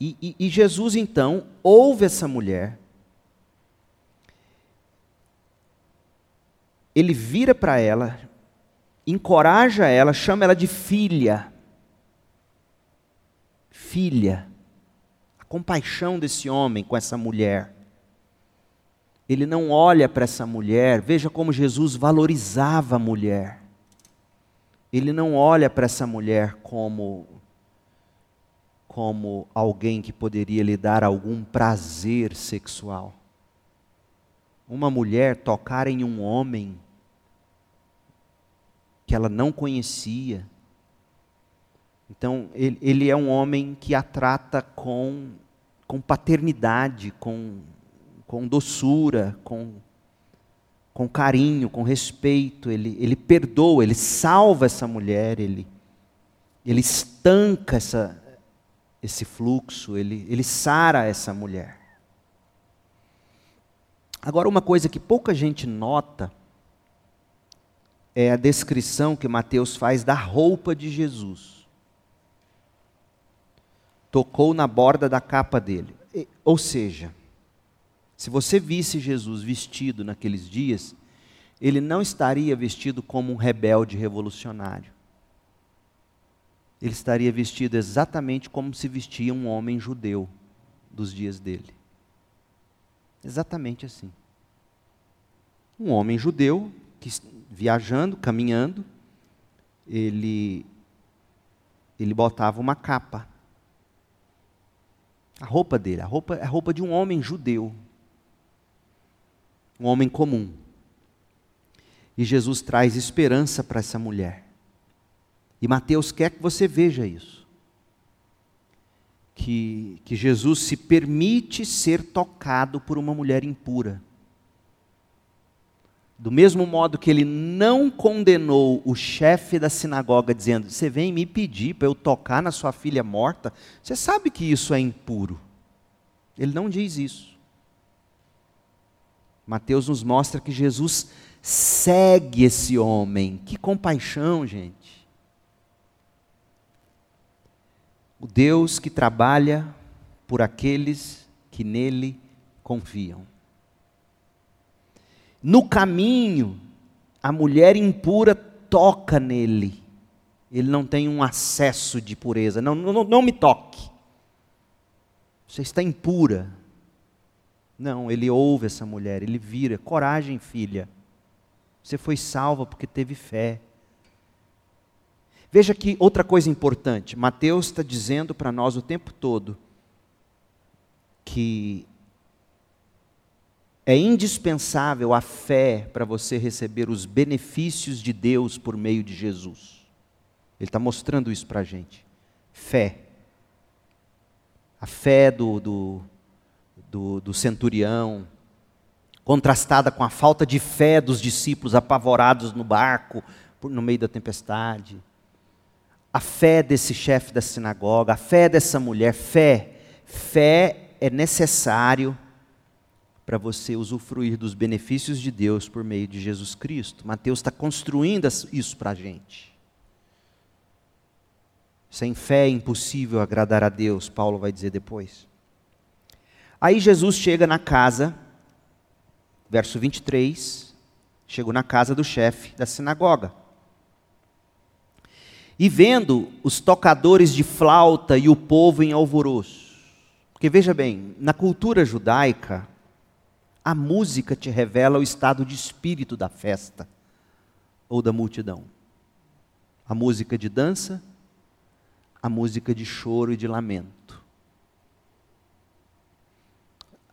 E, e, e, Jesus então ouve essa mulher, ele vira para ela, encoraja ela, chama ela de filha. Filha. A compaixão desse homem com essa mulher ele não olha para essa mulher, veja como Jesus valorizava a mulher. Ele não olha para essa mulher como como alguém que poderia lhe dar algum prazer sexual. Uma mulher tocar em um homem que ela não conhecia. Então, ele, ele é um homem que a trata com, com paternidade, com com doçura, com, com carinho, com respeito, ele, ele perdoa, ele salva essa mulher, ele, ele estanca essa, esse fluxo, ele, ele sara essa mulher. Agora, uma coisa que pouca gente nota é a descrição que Mateus faz da roupa de Jesus. Tocou na borda da capa dele. Ou seja, se você visse Jesus vestido naqueles dias, ele não estaria vestido como um rebelde revolucionário. Ele estaria vestido exatamente como se vestia um homem judeu dos dias dele. Exatamente assim. Um homem judeu que viajando, caminhando, ele ele botava uma capa. A roupa dele, a roupa a roupa de um homem judeu. Um homem comum. E Jesus traz esperança para essa mulher. E Mateus quer que você veja isso. Que, que Jesus se permite ser tocado por uma mulher impura. Do mesmo modo que ele não condenou o chefe da sinagoga, dizendo: Você vem me pedir para eu tocar na sua filha morta, você sabe que isso é impuro. Ele não diz isso. Mateus nos mostra que Jesus segue esse homem. Que compaixão, gente. O Deus que trabalha por aqueles que nele confiam. No caminho, a mulher impura toca nele. Ele não tem um acesso de pureza. Não, não, não me toque. Você está impura. Não, ele ouve essa mulher, ele vira. Coragem, filha. Você foi salva porque teve fé. Veja que outra coisa importante. Mateus está dizendo para nós o tempo todo que é indispensável a fé para você receber os benefícios de Deus por meio de Jesus. Ele está mostrando isso para a gente. Fé. A fé do, do, do, do centurião, contrastada com a falta de fé dos discípulos apavorados no barco, no meio da tempestade. A fé desse chefe da sinagoga, a fé dessa mulher, fé. Fé é necessário para você usufruir dos benefícios de Deus por meio de Jesus Cristo. Mateus está construindo isso para a gente. Sem fé é impossível agradar a Deus, Paulo vai dizer depois. Aí Jesus chega na casa, verso 23, chegou na casa do chefe da sinagoga. E vendo os tocadores de flauta e o povo em alvoroço. Porque veja bem, na cultura judaica, a música te revela o estado de espírito da festa ou da multidão. A música de dança, a música de choro e de lamento.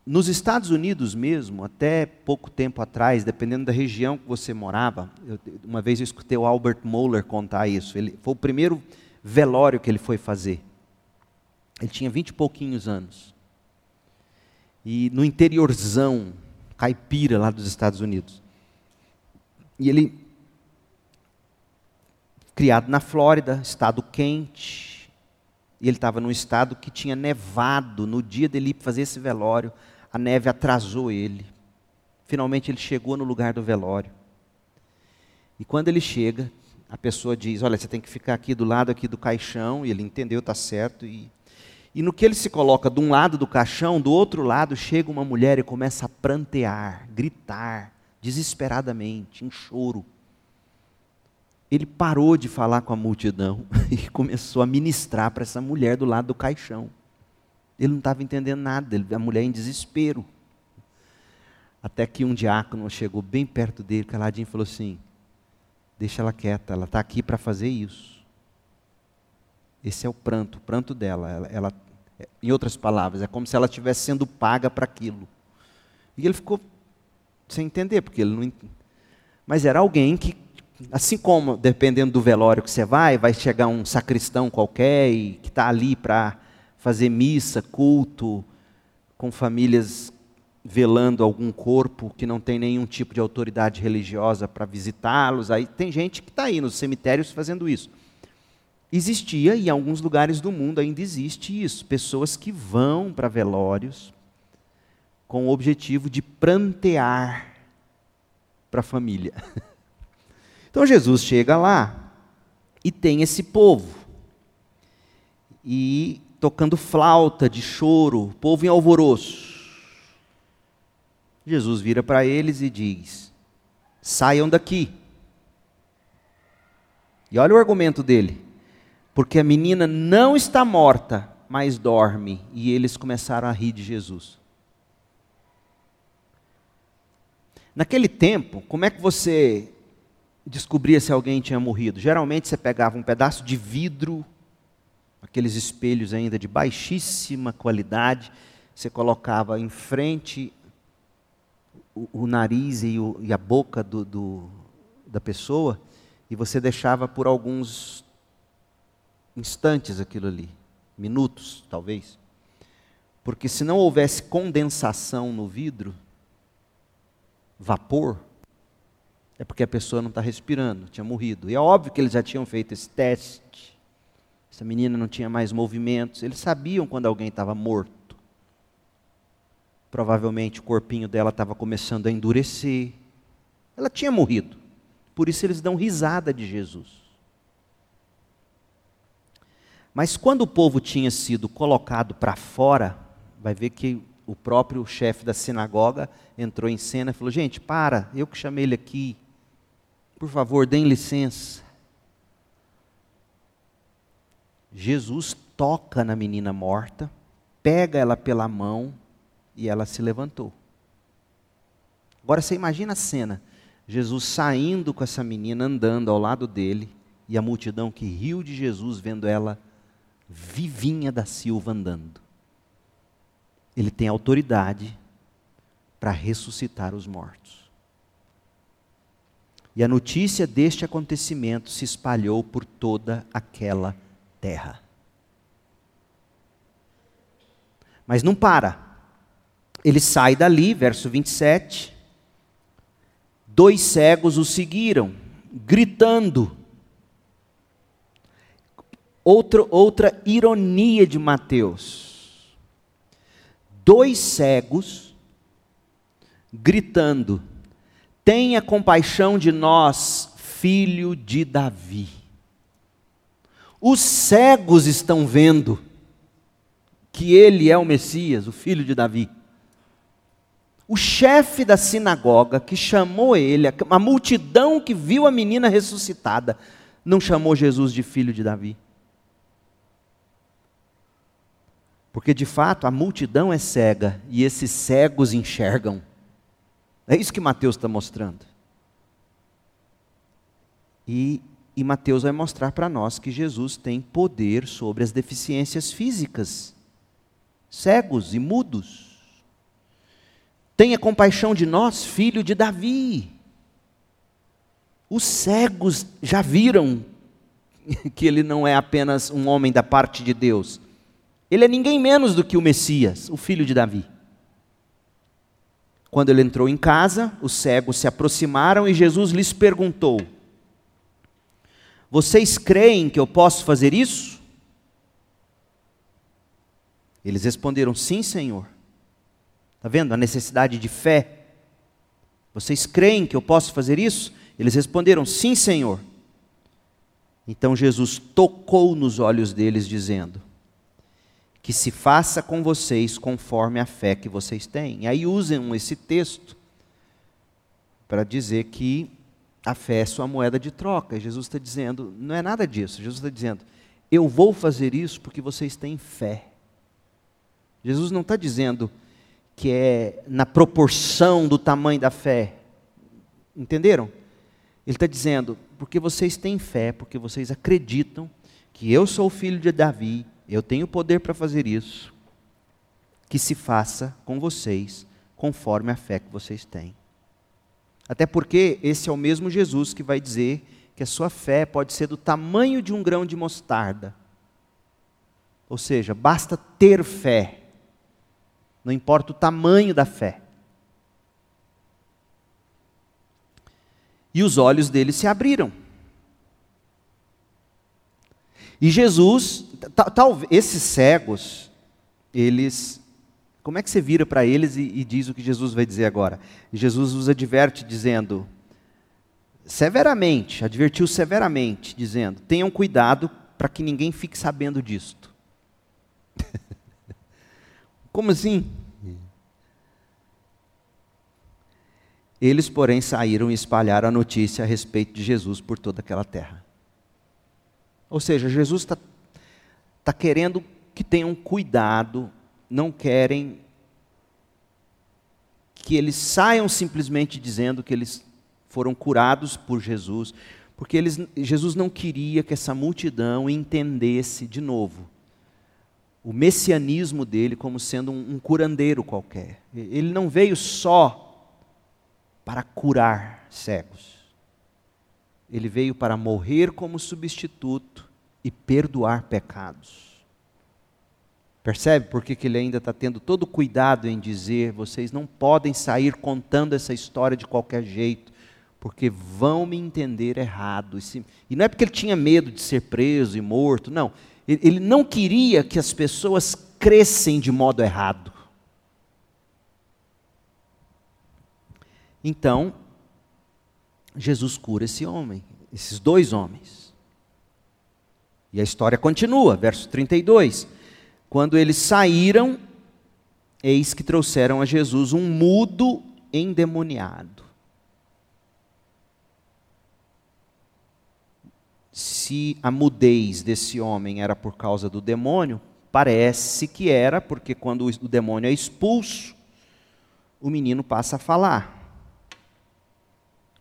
Nos Estados Unidos mesmo, até pouco tempo atrás, dependendo da região que você morava, eu, uma vez eu escutei o Albert Moeller contar isso. Ele foi o primeiro velório que ele foi fazer. Ele tinha vinte e pouquinhos anos. E no interiorzão caipira lá dos Estados Unidos. E ele, criado na Flórida, estado quente, e ele estava num estado que tinha nevado. No dia dele fazer esse velório, a neve atrasou ele. Finalmente ele chegou no lugar do velório. E quando ele chega, a pessoa diz: Olha, você tem que ficar aqui do lado aqui do caixão. E ele entendeu, está certo. E e no que ele se coloca de um lado do caixão, do outro lado chega uma mulher e começa a prantear, gritar, desesperadamente, em choro. Ele parou de falar com a multidão e começou a ministrar para essa mulher do lado do caixão. Ele não estava entendendo nada, a mulher em desespero. Até que um diácono chegou bem perto dele, caladinho, e falou assim: Deixa ela quieta, ela está aqui para fazer isso. Esse é o pranto, o pranto dela. Ela, ela em outras palavras, é como se ela estivesse sendo paga para aquilo. E ele ficou sem entender, porque ele não. Mas era alguém que, assim como, dependendo do velório que você vai, vai chegar um sacristão qualquer e que está ali para fazer missa, culto, com famílias velando algum corpo que não tem nenhum tipo de autoridade religiosa para visitá-los. Aí tem gente que está aí nos cemitérios fazendo isso. Existia, e em alguns lugares do mundo ainda existe isso, pessoas que vão para velórios com o objetivo de prantear para a família. Então Jesus chega lá e tem esse povo. E tocando flauta de choro, povo em alvoroço. Jesus vira para eles e diz: saiam daqui. E olha o argumento dele porque a menina não está morta, mas dorme. E eles começaram a rir de Jesus. Naquele tempo, como é que você descobria se alguém tinha morrido? Geralmente você pegava um pedaço de vidro, aqueles espelhos ainda de baixíssima qualidade, você colocava em frente o, o nariz e, o, e, a boca do, do, da pessoa e você deixava por alguns instantes aquilo ali, minutos talvez. Porque se não houvesse condensação no vidro, vapor, é porque a pessoa não está respirando, tinha morrido. E é óbvio que eles já tinham feito esse teste. Essa menina não tinha mais movimentos. Eles sabiam quando alguém estava morto. Provavelmente o corpinho dela estava começando a endurecer. Ela tinha morrido. Por isso eles dão risada de Jesus. Mas quando o povo tinha sido colocado para fora, vai ver que o próprio chefe da sinagoga entrou em cena e falou: Gente, para, eu que chamei ele aqui, por favor, deem licença. Jesus toca na menina morta, pega ela pela mão e ela se levantou. Agora você imagina a cena: Jesus saindo com essa menina, andando ao lado dele, e a multidão que riu de Jesus vendo ela vivinha da Silva andando ele tem autoridade para ressuscitar os mortos. E a notícia deste acontecimento se espalhou por toda aquela terra. Mas não para. Ele sai dali, verso 27. Dois cegos o seguiram, gritando. Outra, outra ironia de Mateus dois cegos gritando: Tenha compaixão de nós, filho de Davi. Os cegos estão vendo que ele é o Messias, o filho de Davi. O chefe da sinagoga que chamou ele, a multidão que viu a menina ressuscitada, não chamou Jesus de filho de Davi. Porque de fato a multidão é cega e esses cegos enxergam. É isso que Mateus está mostrando. E, e Mateus vai mostrar para nós que Jesus tem poder sobre as deficiências físicas, cegos e mudos. Tenha compaixão de nós, filho de Davi. Os cegos já viram que ele não é apenas um homem da parte de Deus, ele é ninguém menos do que o Messias, o filho de Davi. Quando ele entrou em casa, os cegos se aproximaram e Jesus lhes perguntou: Vocês creem que eu posso fazer isso? Eles responderam: Sim, Senhor. Está vendo a necessidade de fé? Vocês creem que eu posso fazer isso? Eles responderam: Sim, Senhor. Então Jesus tocou nos olhos deles, dizendo: que se faça com vocês conforme a fé que vocês têm. E aí usam esse texto para dizer que a fé é sua moeda de troca. Jesus está dizendo, não é nada disso. Jesus está dizendo, eu vou fazer isso porque vocês têm fé. Jesus não está dizendo que é na proporção do tamanho da fé. Entenderam? Ele está dizendo, porque vocês têm fé, porque vocês acreditam que eu sou o filho de Davi, eu tenho poder para fazer isso, que se faça com vocês conforme a fé que vocês têm. Até porque esse é o mesmo Jesus que vai dizer que a sua fé pode ser do tamanho de um grão de mostarda. Ou seja, basta ter fé, não importa o tamanho da fé. E os olhos dele se abriram. E Jesus, talvez esses cegos, eles, como é que você vira para eles e, e diz o que Jesus vai dizer agora? Jesus os adverte dizendo, severamente, advertiu severamente, dizendo: tenham cuidado para que ninguém fique sabendo disto. Como assim? Eles, porém, saíram e espalharam a notícia a respeito de Jesus por toda aquela terra. Ou seja, Jesus está tá querendo que tenham cuidado, não querem que eles saiam simplesmente dizendo que eles foram curados por Jesus, porque eles, Jesus não queria que essa multidão entendesse de novo o messianismo dele como sendo um, um curandeiro qualquer. Ele não veio só para curar cegos. Ele veio para morrer como substituto e perdoar pecados. Percebe por que, que ele ainda está tendo todo cuidado em dizer: vocês não podem sair contando essa história de qualquer jeito, porque vão me entender errado. E não é porque ele tinha medo de ser preso e morto, não. Ele não queria que as pessoas crescem de modo errado. Então, Jesus cura esse homem, esses dois homens. E a história continua, verso 32. Quando eles saíram, eis que trouxeram a Jesus um mudo endemoniado. se a mudez desse homem era por causa do demônio, parece que era, porque quando o demônio é expulso, o menino passa a falar.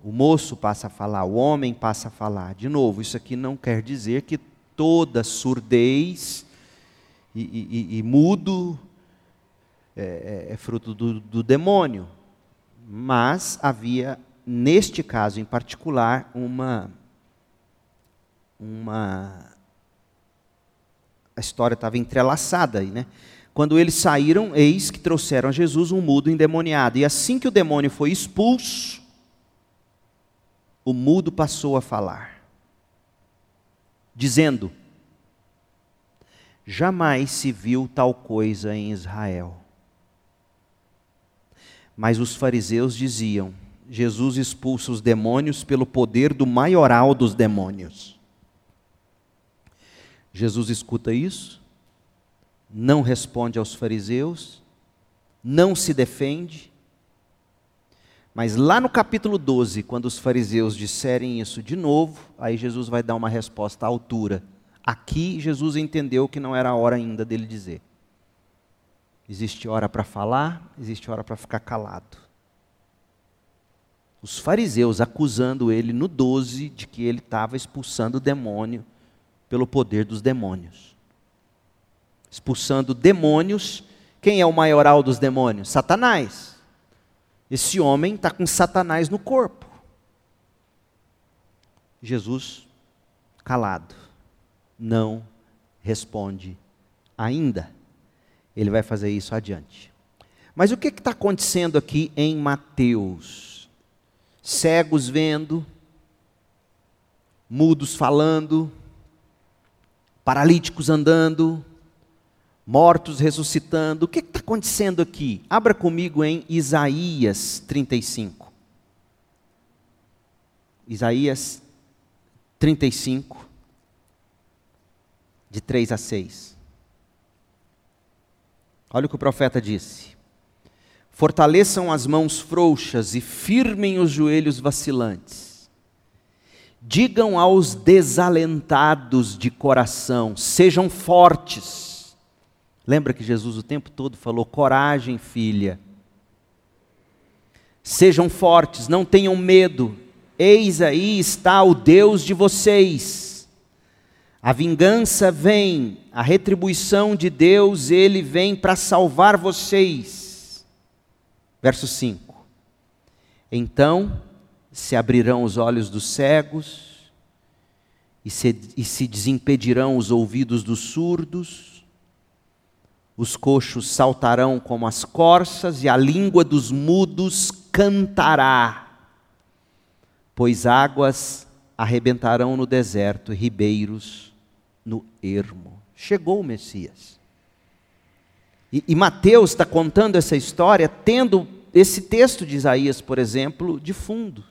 O moço passa a falar, o homem passa a falar. De novo, isso aqui não quer dizer que toda surdez e, e, e mudo é, é, é fruto do, do demônio. Mas havia, neste caso em particular, uma uma. A história estava entrelaçada aí, né? Quando eles saíram, eis que trouxeram a Jesus um mudo endemoniado. E assim que o demônio foi expulso, o mudo passou a falar, dizendo: Jamais se viu tal coisa em Israel. Mas os fariseus diziam: Jesus expulsa os demônios pelo poder do maioral dos demônios. Jesus escuta isso, não responde aos fariseus, não se defende, mas lá no capítulo 12, quando os fariseus disserem isso de novo, aí Jesus vai dar uma resposta à altura. Aqui Jesus entendeu que não era a hora ainda dele dizer. Existe hora para falar, existe hora para ficar calado. Os fariseus acusando ele no 12 de que ele estava expulsando o demônio pelo poder dos demônios. Expulsando demônios, quem é o maioral dos demônios? Satanás. Esse homem está com Satanás no corpo. Jesus, calado, não responde ainda. Ele vai fazer isso adiante. Mas o que está acontecendo aqui em Mateus? Cegos vendo, mudos falando, paralíticos andando, mortos ressuscitando. O que está acontecendo aqui? Abra comigo em Isaías 35. Isaías 35, de 3 a 6. Olha o que o profeta disse: Fortaleçam as mãos frouxas e firmem os joelhos vacilantes Digam aos desalentados de coração: sejam fortes. Lembra que Jesus o tempo todo falou: coragem, filha. Sejam fortes, não tenham medo. Eis aí está o Deus de vocês. A vingança vem, a retribuição de Deus, ele vem para salvar vocês. Verso 5. Então se abrirão os olhos dos cegos, e se, e se desimpedirão os ouvidos dos surdos, os coxos saltarão como as corças, e a língua dos mudos cantará, pois águas arrebentarão no deserto, e ribeiros no ermo. Chegou o Messias. E, e Mateus está contando essa história tendo esse texto de Isaías, por exemplo, de fundo.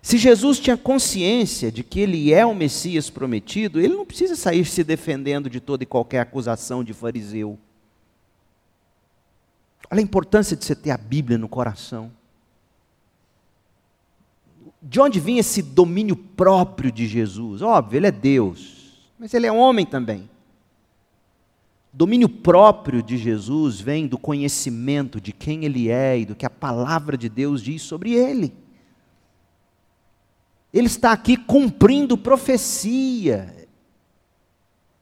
Se Jesus tinha consciência de que ele é o Messias prometido, ele não precisa sair se defendendo de toda e qualquer acusação de fariseu. Olha a importância de você ter a Bíblia no coração. De onde vinha esse domínio próprio de Jesus? Óbvio, ele é Deus, mas ele é homem também. Domínio próprio de Jesus vem do conhecimento de quem ele é e do que a palavra de Deus diz sobre ele. Ele está aqui cumprindo profecia.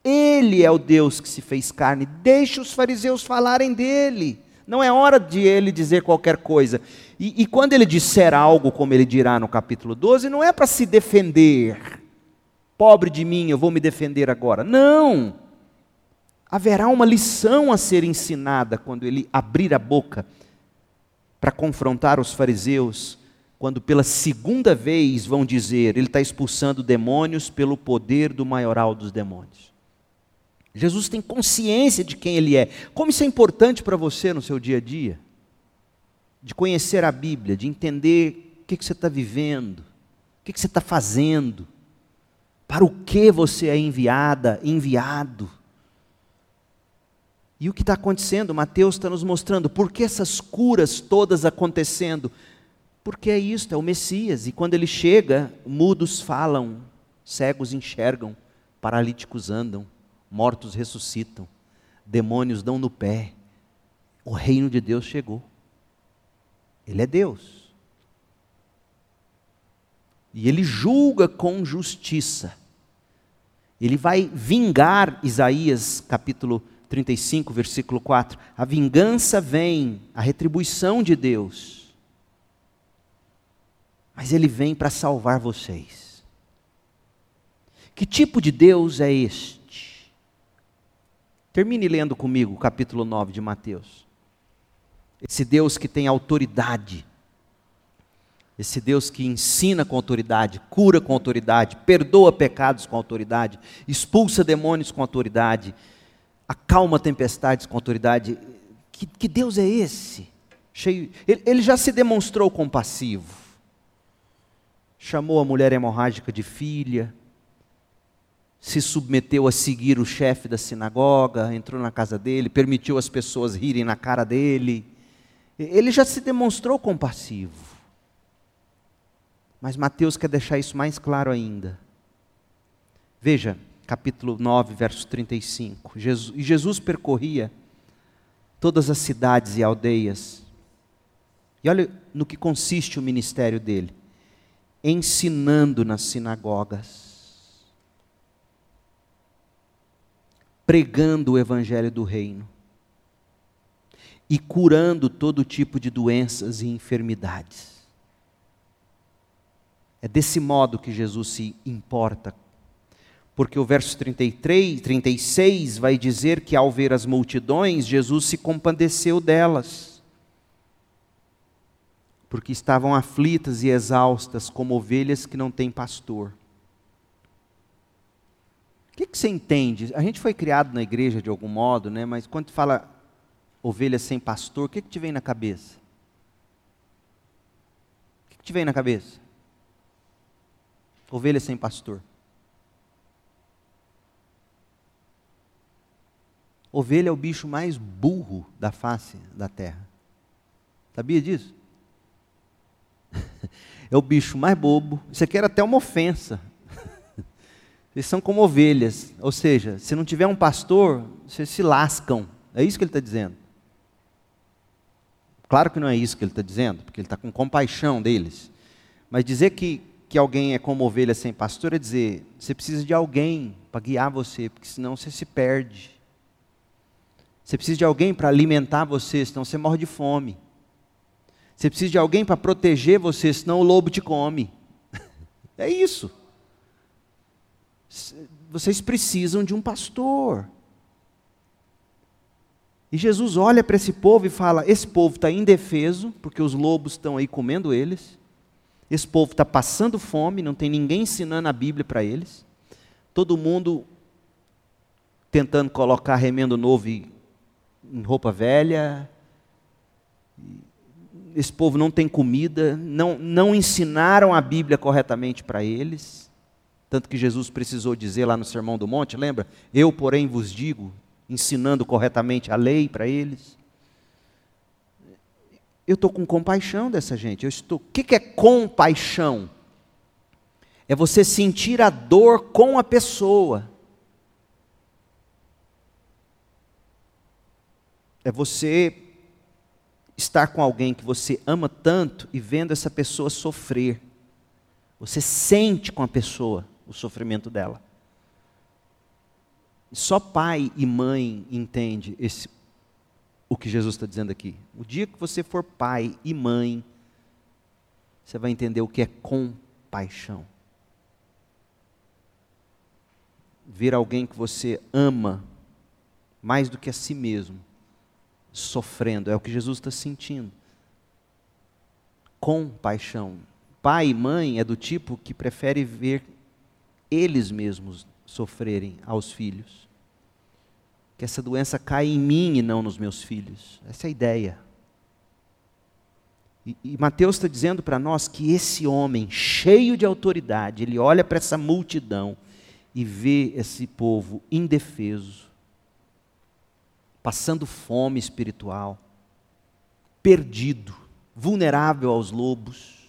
Ele é o Deus que se fez carne. Deixe os fariseus falarem dele. Não é hora de ele dizer qualquer coisa. E, e quando ele disser algo, como ele dirá no capítulo 12, não é para se defender. Pobre de mim, eu vou me defender agora. Não haverá uma lição a ser ensinada quando ele abrir a boca para confrontar os fariseus, quando pela segunda vez vão dizer, ele está expulsando demônios pelo poder do maioral dos demônios. Jesus tem consciência de quem ele é. Como isso é importante para você no seu dia a dia? De conhecer a Bíblia, de entender o que, que você está vivendo, o que, que você está fazendo, para o que você é enviada, enviado. E o que está acontecendo? Mateus está nos mostrando por que essas curas todas acontecendo. Porque é isso, é o Messias. E quando ele chega, mudos falam, cegos enxergam, paralíticos andam, mortos ressuscitam, demônios dão no pé. O reino de Deus chegou. Ele é Deus. E ele julga com justiça. Ele vai vingar Isaías capítulo 35, versículo 4. A vingança vem, a retribuição de Deus. Mas ele vem para salvar vocês. Que tipo de Deus é este? Termine lendo comigo o capítulo 9 de Mateus. Esse Deus que tem autoridade. Esse Deus que ensina com autoridade, cura com autoridade, perdoa pecados com autoridade, expulsa demônios com autoridade, acalma tempestades com autoridade. Que, que Deus é esse? Cheio, ele, ele já se demonstrou compassivo. Chamou a mulher hemorrágica de filha, se submeteu a seguir o chefe da sinagoga, entrou na casa dele, permitiu as pessoas rirem na cara dele. Ele já se demonstrou compassivo. Mas Mateus quer deixar isso mais claro ainda. Veja, capítulo 9, verso 35. Jesus, e Jesus percorria todas as cidades e aldeias. E olha no que consiste o ministério dele: ensinando nas sinagogas, pregando o evangelho do reino e curando todo tipo de doenças e enfermidades. É desse modo que Jesus se importa porque o verso 33, 36 vai dizer que ao ver as multidões, Jesus se compadeceu delas, porque estavam aflitas e exaustas como ovelhas que não têm pastor. O que, que você entende? A gente foi criado na igreja de algum modo, né? mas quando fala ovelha sem pastor, o que, que te vem na cabeça? O que, que te vem na cabeça? Ovelha sem pastor. Ovelha é o bicho mais burro da face da terra. Sabia disso? é o bicho mais bobo. Isso aqui era até uma ofensa. Eles são como ovelhas. Ou seja, se não tiver um pastor, vocês se lascam. É isso que ele está dizendo. Claro que não é isso que ele está dizendo, porque ele está com compaixão deles. Mas dizer que, que alguém é como ovelha sem pastor é dizer: você precisa de alguém para guiar você, porque senão você se perde. Você precisa de alguém para alimentar você, senão você morre de fome. Você precisa de alguém para proteger você, senão o lobo te come. É isso. Vocês precisam de um pastor. E Jesus olha para esse povo e fala: esse povo está indefeso, porque os lobos estão aí comendo eles. Esse povo está passando fome, não tem ninguém ensinando a Bíblia para eles. Todo mundo tentando colocar remendo novo em roupa velha. Esse povo não tem comida, não, não ensinaram a Bíblia corretamente para eles. Tanto que Jesus precisou dizer lá no Sermão do Monte, lembra? Eu, porém, vos digo, ensinando corretamente a lei para eles. Eu estou com compaixão dessa gente. Eu estou. O que, que é compaixão? É você sentir a dor com a pessoa. é você estar com alguém que você ama tanto e vendo essa pessoa sofrer. Você sente com a pessoa o sofrimento dela. Só pai e mãe entende esse, o que Jesus está dizendo aqui. O dia que você for pai e mãe, você vai entender o que é compaixão. Ver alguém que você ama mais do que a si mesmo, sofrendo, é o que Jesus está sentindo. Compaixão. Pai e mãe é do tipo que prefere ver eles mesmos sofrerem aos filhos. Que essa doença caia em mim e não nos meus filhos. Essa é a ideia. E, e Mateus está dizendo para nós que esse homem, cheio de autoridade, ele olha para essa multidão e vê esse povo indefeso, passando fome espiritual, perdido, vulnerável aos lobos.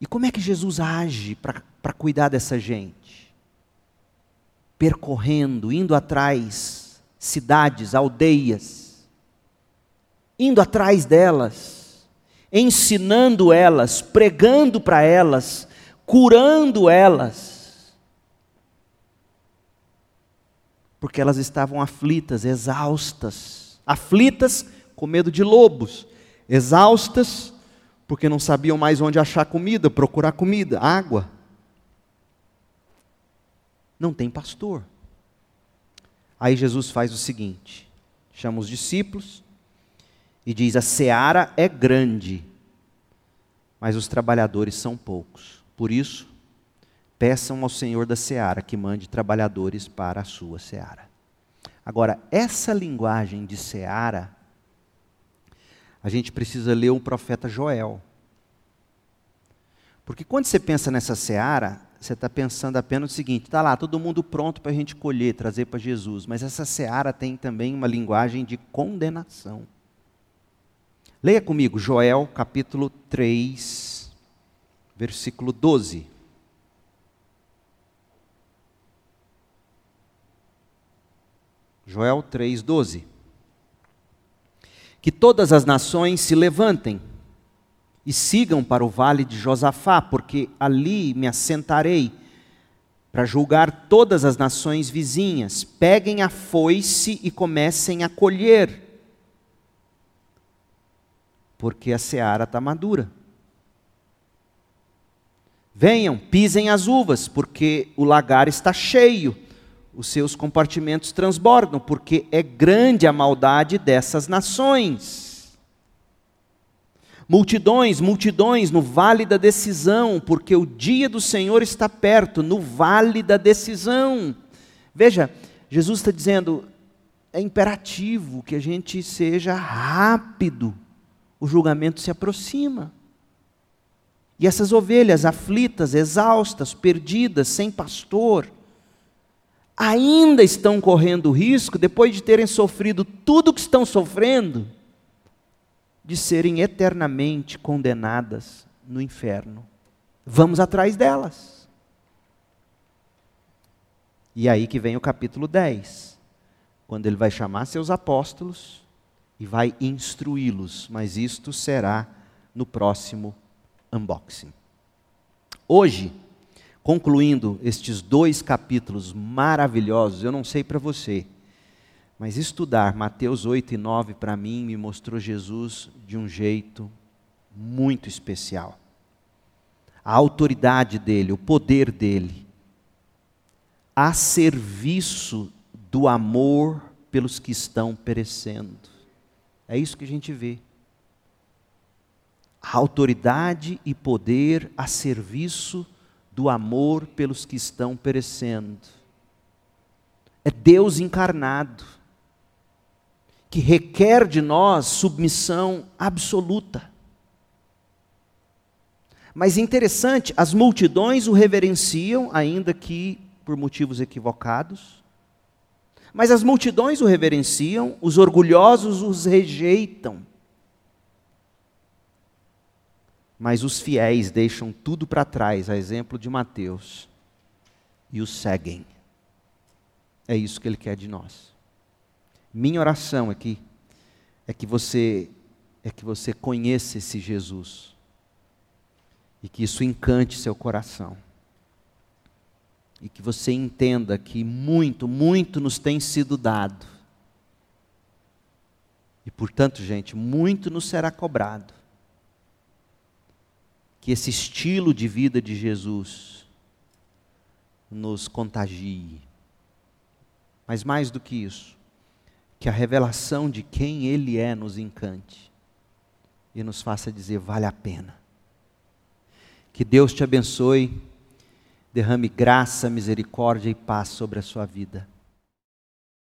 E como é que Jesus age para cuidar dessa gente? Percorrendo, indo atrás, cidades, aldeias, indo atrás delas, ensinando elas, pregando para elas, curando elas. Porque elas estavam aflitas, exaustas, aflitas com medo de lobos, exaustas porque não sabiam mais onde achar comida, procurar comida, água. Não tem pastor. Aí Jesus faz o seguinte: chama os discípulos e diz: A seara é grande, mas os trabalhadores são poucos. Por isso, peçam ao Senhor da seara que mande trabalhadores para a sua seara. Agora, essa linguagem de seara a gente precisa ler o profeta Joel. Porque quando você pensa nessa seara, você está pensando apenas o seguinte: está lá, todo mundo pronto para a gente colher, trazer para Jesus. Mas essa seara tem também uma linguagem de condenação. Leia comigo Joel capítulo 3, versículo 12. Joel 3, 12 que todas as nações se levantem e sigam para o vale de Josafá, porque ali me assentarei para julgar todas as nações vizinhas. Peguem a foice e comecem a colher, porque a seara está madura. Venham, pisem as uvas, porque o lagar está cheio os seus compartimentos transbordam, porque é grande a maldade dessas nações. Multidões, multidões no vale da decisão, porque o dia do Senhor está perto, no vale da decisão. Veja, Jesus está dizendo, é imperativo que a gente seja rápido, o julgamento se aproxima. E essas ovelhas aflitas, exaustas, perdidas, sem pastor, ainda estão correndo risco, depois de terem sofrido tudo o que estão sofrendo, de serem eternamente condenadas no inferno. Vamos atrás delas. E aí que vem o capítulo 10, quando ele vai chamar seus apóstolos e vai instruí-los, mas isto será no próximo unboxing. Hoje, concluindo estes dois capítulos maravilhosos, eu não sei para você, mas estudar Mateus 8 e 9 para mim me mostrou Jesus de um jeito muito especial. A autoridade dele, o poder dele, a serviço do amor pelos que estão perecendo. É isso que a gente vê. A autoridade e poder a serviço do amor pelos que estão perecendo. É Deus encarnado, que requer de nós submissão absoluta. Mas interessante, as multidões o reverenciam, ainda que por motivos equivocados. Mas as multidões o reverenciam, os orgulhosos os rejeitam. Mas os fiéis deixam tudo para trás, a exemplo de Mateus, e o seguem. É isso que ele quer de nós. Minha oração aqui é que você é que você conheça esse Jesus e que isso encante seu coração. E que você entenda que muito, muito nos tem sido dado. E portanto, gente, muito nos será cobrado. Que esse estilo de vida de Jesus nos contagie. Mas mais do que isso, que a revelação de quem Ele é nos encante e nos faça dizer: vale a pena. Que Deus te abençoe, derrame graça, misericórdia e paz sobre a sua vida.